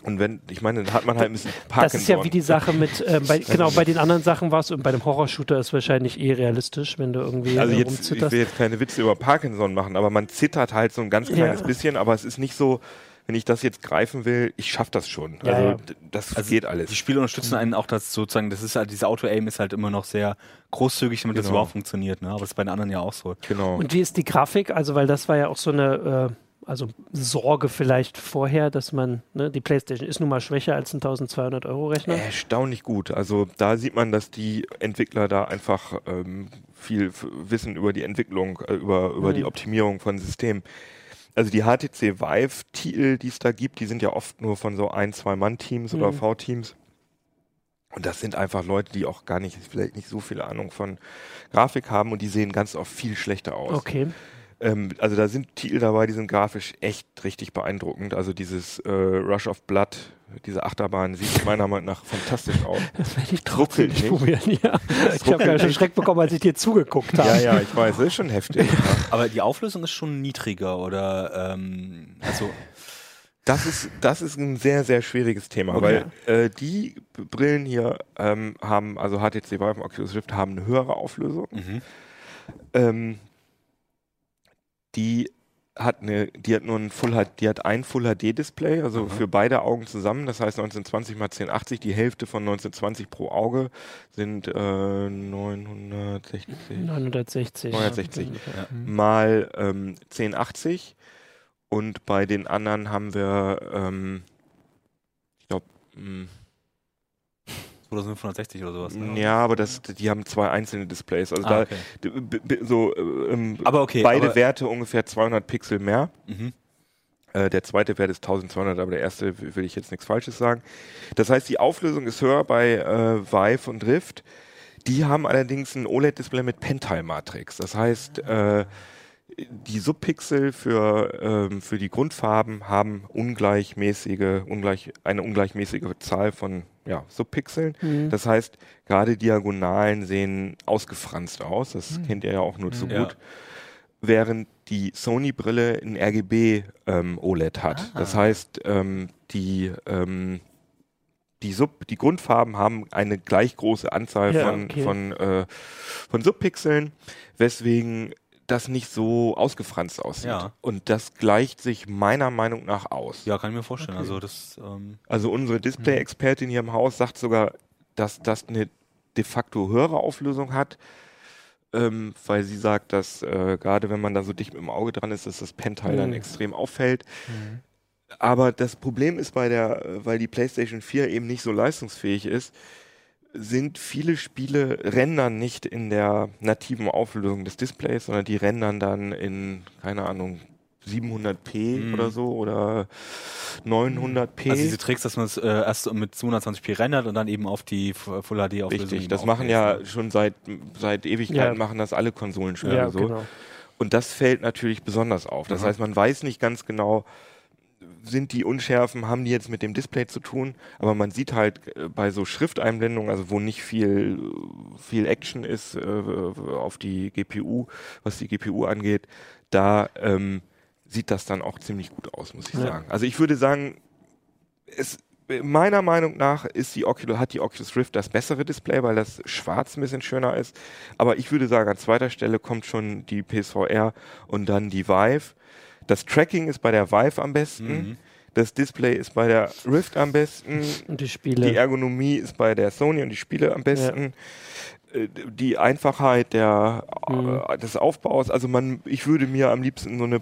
Und wenn, ich meine, dann hat man halt ein bisschen Parkinson. Das ist ja wie die Sache mit, äh, bei, *laughs* genau, bei den anderen Sachen war es, und bei dem Horrorshooter ist wahrscheinlich eh realistisch, wenn du irgendwie Also jetzt, ich will jetzt keine Witze über Parkinson machen, aber man zittert halt so ein ganz kleines ja. bisschen, aber es ist nicht so, wenn ich das jetzt greifen will, ich schaffe das schon. Ja, also ja. das also geht alles. Die Spiele unterstützen einen auch, dass sozusagen, das ist halt, diese Auto-Aim ist halt immer noch sehr großzügig, damit genau. das überhaupt funktioniert, ne? Aber das ist bei den anderen ja auch so. Genau. Und wie ist die Grafik? Also, weil das war ja auch so eine, äh, also Sorge vielleicht vorher, dass man, ne, die PlayStation ist nun mal schwächer als ein 1200 Euro Rechner. Erstaunlich gut. Also da sieht man, dass die Entwickler da einfach ähm, viel wissen über die Entwicklung, äh, über, über mhm. die Optimierung von Systemen also die HTC Vive-Titel, die es da gibt, die sind ja oft nur von so ein, zwei Mann-Teams mhm. oder V-Teams. Und das sind einfach Leute, die auch gar nicht, vielleicht nicht so viel Ahnung von Grafik haben und die sehen ganz oft viel schlechter aus. Okay. Ähm, also da sind Titel dabei, die sind grafisch echt richtig beeindruckend. Also dieses äh, Rush of Blood, diese Achterbahn sieht meiner Meinung nach fantastisch aus. *laughs* Das werde ich trotzdem nicht probieren, ja. Ich habe ja schon Schreck bekommen, als ich dir zugeguckt habe. Ja, ja, ich weiß, das ist schon heftig. *laughs* Aber die Auflösung ist schon niedriger oder ähm, also das ist, das ist ein sehr, sehr schwieriges Thema, okay. weil äh, die Brillen hier ähm, haben, also HTC Vive und Oculus Rift haben eine höhere Auflösung. Mhm. Ähm, die hat eine, die hat nur ein Full HD, die hat ein Full HD Display, also mhm. für beide Augen zusammen. Das heißt 1920 mal 1080, die Hälfte von 1920 pro Auge sind äh, 960. 960. 960 ja. mal ähm, 1080 und bei den anderen haben wir, ähm, ich glaube, hm, 2560 oder sowas. Ne? Ja, aber das, die haben zwei einzelne Displays. Also ah, okay. da so ähm, aber okay, beide Werte ungefähr 200 Pixel mehr. Mhm. Äh, der zweite Wert ist 1200, aber der erste will ich jetzt nichts Falsches sagen. Das heißt, die Auflösung ist höher bei äh, Vive und Rift. Die haben allerdings ein OLED-Display mit Pentile-Matrix. Das heißt, äh, die Subpixel für, ähm, für die Grundfarben haben ungleichmäßige, ungleich, eine ungleichmäßige Zahl von ja, Subpixeln. Mhm. Das heißt, gerade Diagonalen sehen ausgefranst aus. Das mhm. kennt ihr ja auch nur zu ja. gut. Während die Sony-Brille ein RGB ähm, OLED hat. Ah. Das heißt, ähm, die, ähm, die, Sub, die Grundfarben haben eine gleich große Anzahl ja, von, okay. von, äh, von Subpixeln, weswegen das nicht so ausgefranst aussieht. Ja. Und das gleicht sich meiner Meinung nach aus. Ja, kann ich mir vorstellen. Okay. Also, das, ähm also unsere Display-Expertin hier im Haus sagt sogar, dass das eine de facto höhere Auflösung hat, ähm, weil sie sagt, dass äh, gerade wenn man da so dicht mit dem Auge dran ist, dass das Pentile mhm. dann extrem auffällt. Mhm. Aber das Problem ist bei der, weil die PlayStation 4 eben nicht so leistungsfähig ist, sind viele Spiele rendern nicht in der nativen Auflösung des Displays, sondern die rendern dann in, keine Ahnung, 700p mhm. oder so oder 900p. Also diese Tricks, dass man es äh, erst mit 220p rendert und dann eben auf die Full HD Auflösung. Richtig, das machen ja schon seit seit Ewigkeiten ja. machen das alle Konsolen schon ja, so. Genau. Und das fällt natürlich besonders auf. Das mhm. heißt, man weiß nicht ganz genau, sind die Unschärfen, haben die jetzt mit dem Display zu tun, aber man sieht halt äh, bei so Schrifteinblendungen, also wo nicht viel, viel Action ist äh, auf die GPU, was die GPU angeht, da ähm, sieht das dann auch ziemlich gut aus, muss ich ja. sagen. Also ich würde sagen, es, meiner Meinung nach ist die Oculus, hat die Oculus Rift das bessere Display, weil das schwarz ein bisschen schöner ist. Aber ich würde sagen, an zweiter Stelle kommt schon die PSVR und dann die Vive. Das Tracking ist bei der Vive am besten. Mhm. Das Display ist bei der Rift am besten. Und die Spiele. Die Ergonomie ist bei der Sony und die Spiele am besten. Ja. Äh, die Einfachheit der, mhm. äh, des Aufbaus. Also man, ich würde mir am liebsten so eine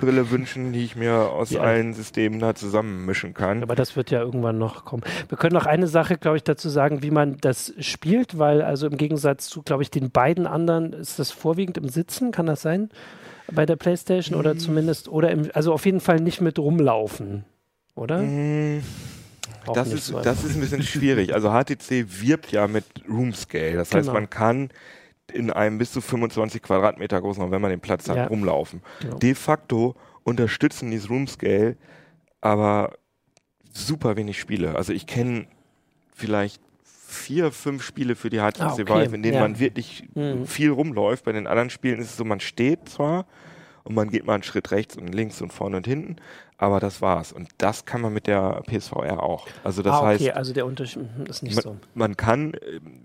Brille wünschen, die ich mir aus ja. allen Systemen da zusammenmischen kann. Aber das wird ja irgendwann noch kommen. Wir können noch eine Sache, glaube ich, dazu sagen, wie man das spielt, weil also im Gegensatz zu, glaube ich, den beiden anderen ist das vorwiegend im Sitzen. Kann das sein? Bei der PlayStation oder zumindest, oder im, also auf jeden Fall nicht mit rumlaufen, oder? Mm, das ist, so das ist ein bisschen schwierig. Also HTC wirbt ja mit Room Scale. Das heißt, genau. man kann in einem bis zu 25 Quadratmeter großen, wenn man den Platz hat, ja. rumlaufen. Genau. De facto unterstützen dieses Room Scale aber super wenig Spiele. Also ich kenne vielleicht vier, fünf Spiele für die HTC ah, okay. Vive, in denen ja. man wirklich mhm. viel rumläuft. Bei den anderen Spielen ist es so, man steht zwar und man geht mal einen Schritt rechts und links und vorne und hinten, aber das war's. Und das kann man mit der PSVR auch. Also das ah, okay. heißt, also der Unterschied mhm, ist nicht man, so. Man kann,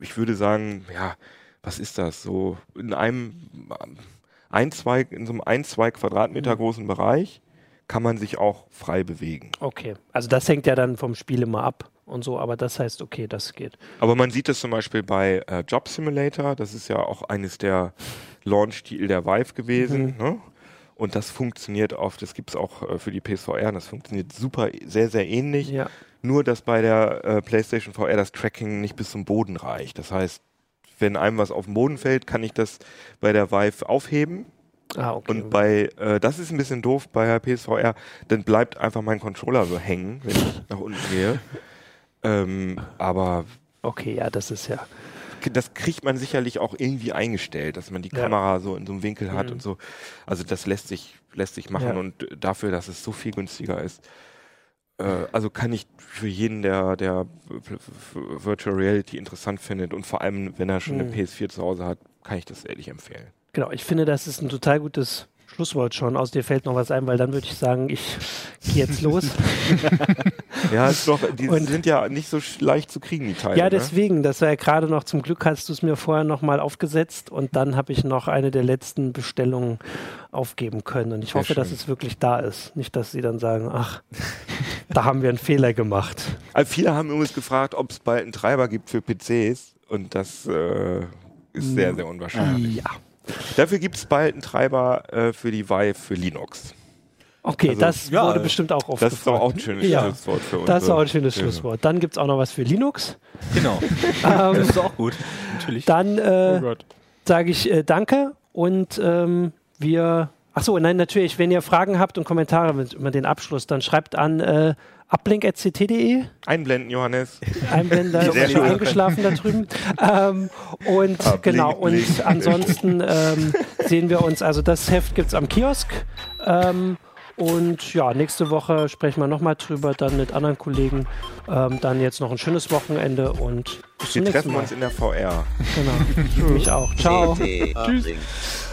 ich würde sagen, ja, was ist das? So in einem ein, zwei, in so einem ein, zwei Quadratmeter mhm. großen Bereich kann man sich auch frei bewegen. Okay, also das hängt ja dann vom Spiel immer ab und so, aber das heißt, okay, das geht. Aber man sieht das zum Beispiel bei äh, Job Simulator, das ist ja auch eines der Launch-Titel der Vive gewesen. Mhm. Ne? Und das funktioniert oft, das gibt es auch äh, für die PSVR, das funktioniert super, sehr, sehr ähnlich. Ja. Nur, dass bei der äh, PlayStation VR das Tracking nicht bis zum Boden reicht. Das heißt, wenn einem was auf den Boden fällt, kann ich das bei der Vive aufheben. Ah, okay. Und bei, äh, das ist ein bisschen doof bei der PSVR, dann bleibt einfach mein Controller so hängen, wenn ich nach unten gehe. *laughs* Ähm, aber. Okay, ja, das ist ja. Das kriegt man sicherlich auch irgendwie eingestellt, dass man die ja. Kamera so in so einem Winkel hat mhm. und so. Also das lässt sich, lässt sich machen ja. und dafür, dass es so viel günstiger ist. Äh, also kann ich für jeden, der, der Virtual Reality interessant findet und vor allem, wenn er schon mhm. eine PS4 zu Hause hat, kann ich das ehrlich empfehlen. Genau, ich finde, das ist ein total gutes Schlusswort schon. Aus dir fällt noch was ein, weil dann würde ich sagen, ich gehe jetzt *laughs* los. *laughs* ja, ist doch, die und, sind ja nicht so leicht zu kriegen, die Teile. Ja, ne? deswegen, ne? das war ja gerade noch, zum Glück hast du es mir vorher nochmal aufgesetzt und dann habe ich noch eine der letzten Bestellungen aufgeben können. Und ich Sehr hoffe, schön. dass es wirklich da ist. Nicht, dass sie dann sagen, ach, da haben wir einen Fehler gemacht. *laughs* Also viele haben übrigens gefragt, ob es bald einen Treiber gibt für PCs und das äh, ist sehr, sehr unwahrscheinlich. Ja. Dafür gibt es bald einen Treiber äh, für die Vive für Linux. Okay, also, das ja, wurde bestimmt auch oft Das ist doch auch ein schönes ja, Schlusswort für uns. Das ist auch ein schönes ja. Schlusswort. Dann gibt es auch noch was für Linux. Genau. *laughs* ähm, das ist auch gut, natürlich. Dann äh, oh sage ich äh, Danke und ähm, wir. Achso, nein, natürlich, wenn ihr Fragen habt und Kommentare über den Abschluss, dann schreibt an äh, uplink.ct.de. Einblenden, Johannes. Einblenden, *laughs* da ist schon eingeschlafen da drüben. Ähm, und Uplink, genau, und ansonsten ähm, sehen wir uns, also das Heft gibt es am Kiosk. Ähm, und ja, nächste Woche sprechen wir nochmal drüber, dann mit anderen Kollegen. Ähm, dann jetzt noch ein schönes Wochenende und bis Wir treffen Mal. uns in der VR. Genau. *laughs* Mich auch. Ciao. Tschüss.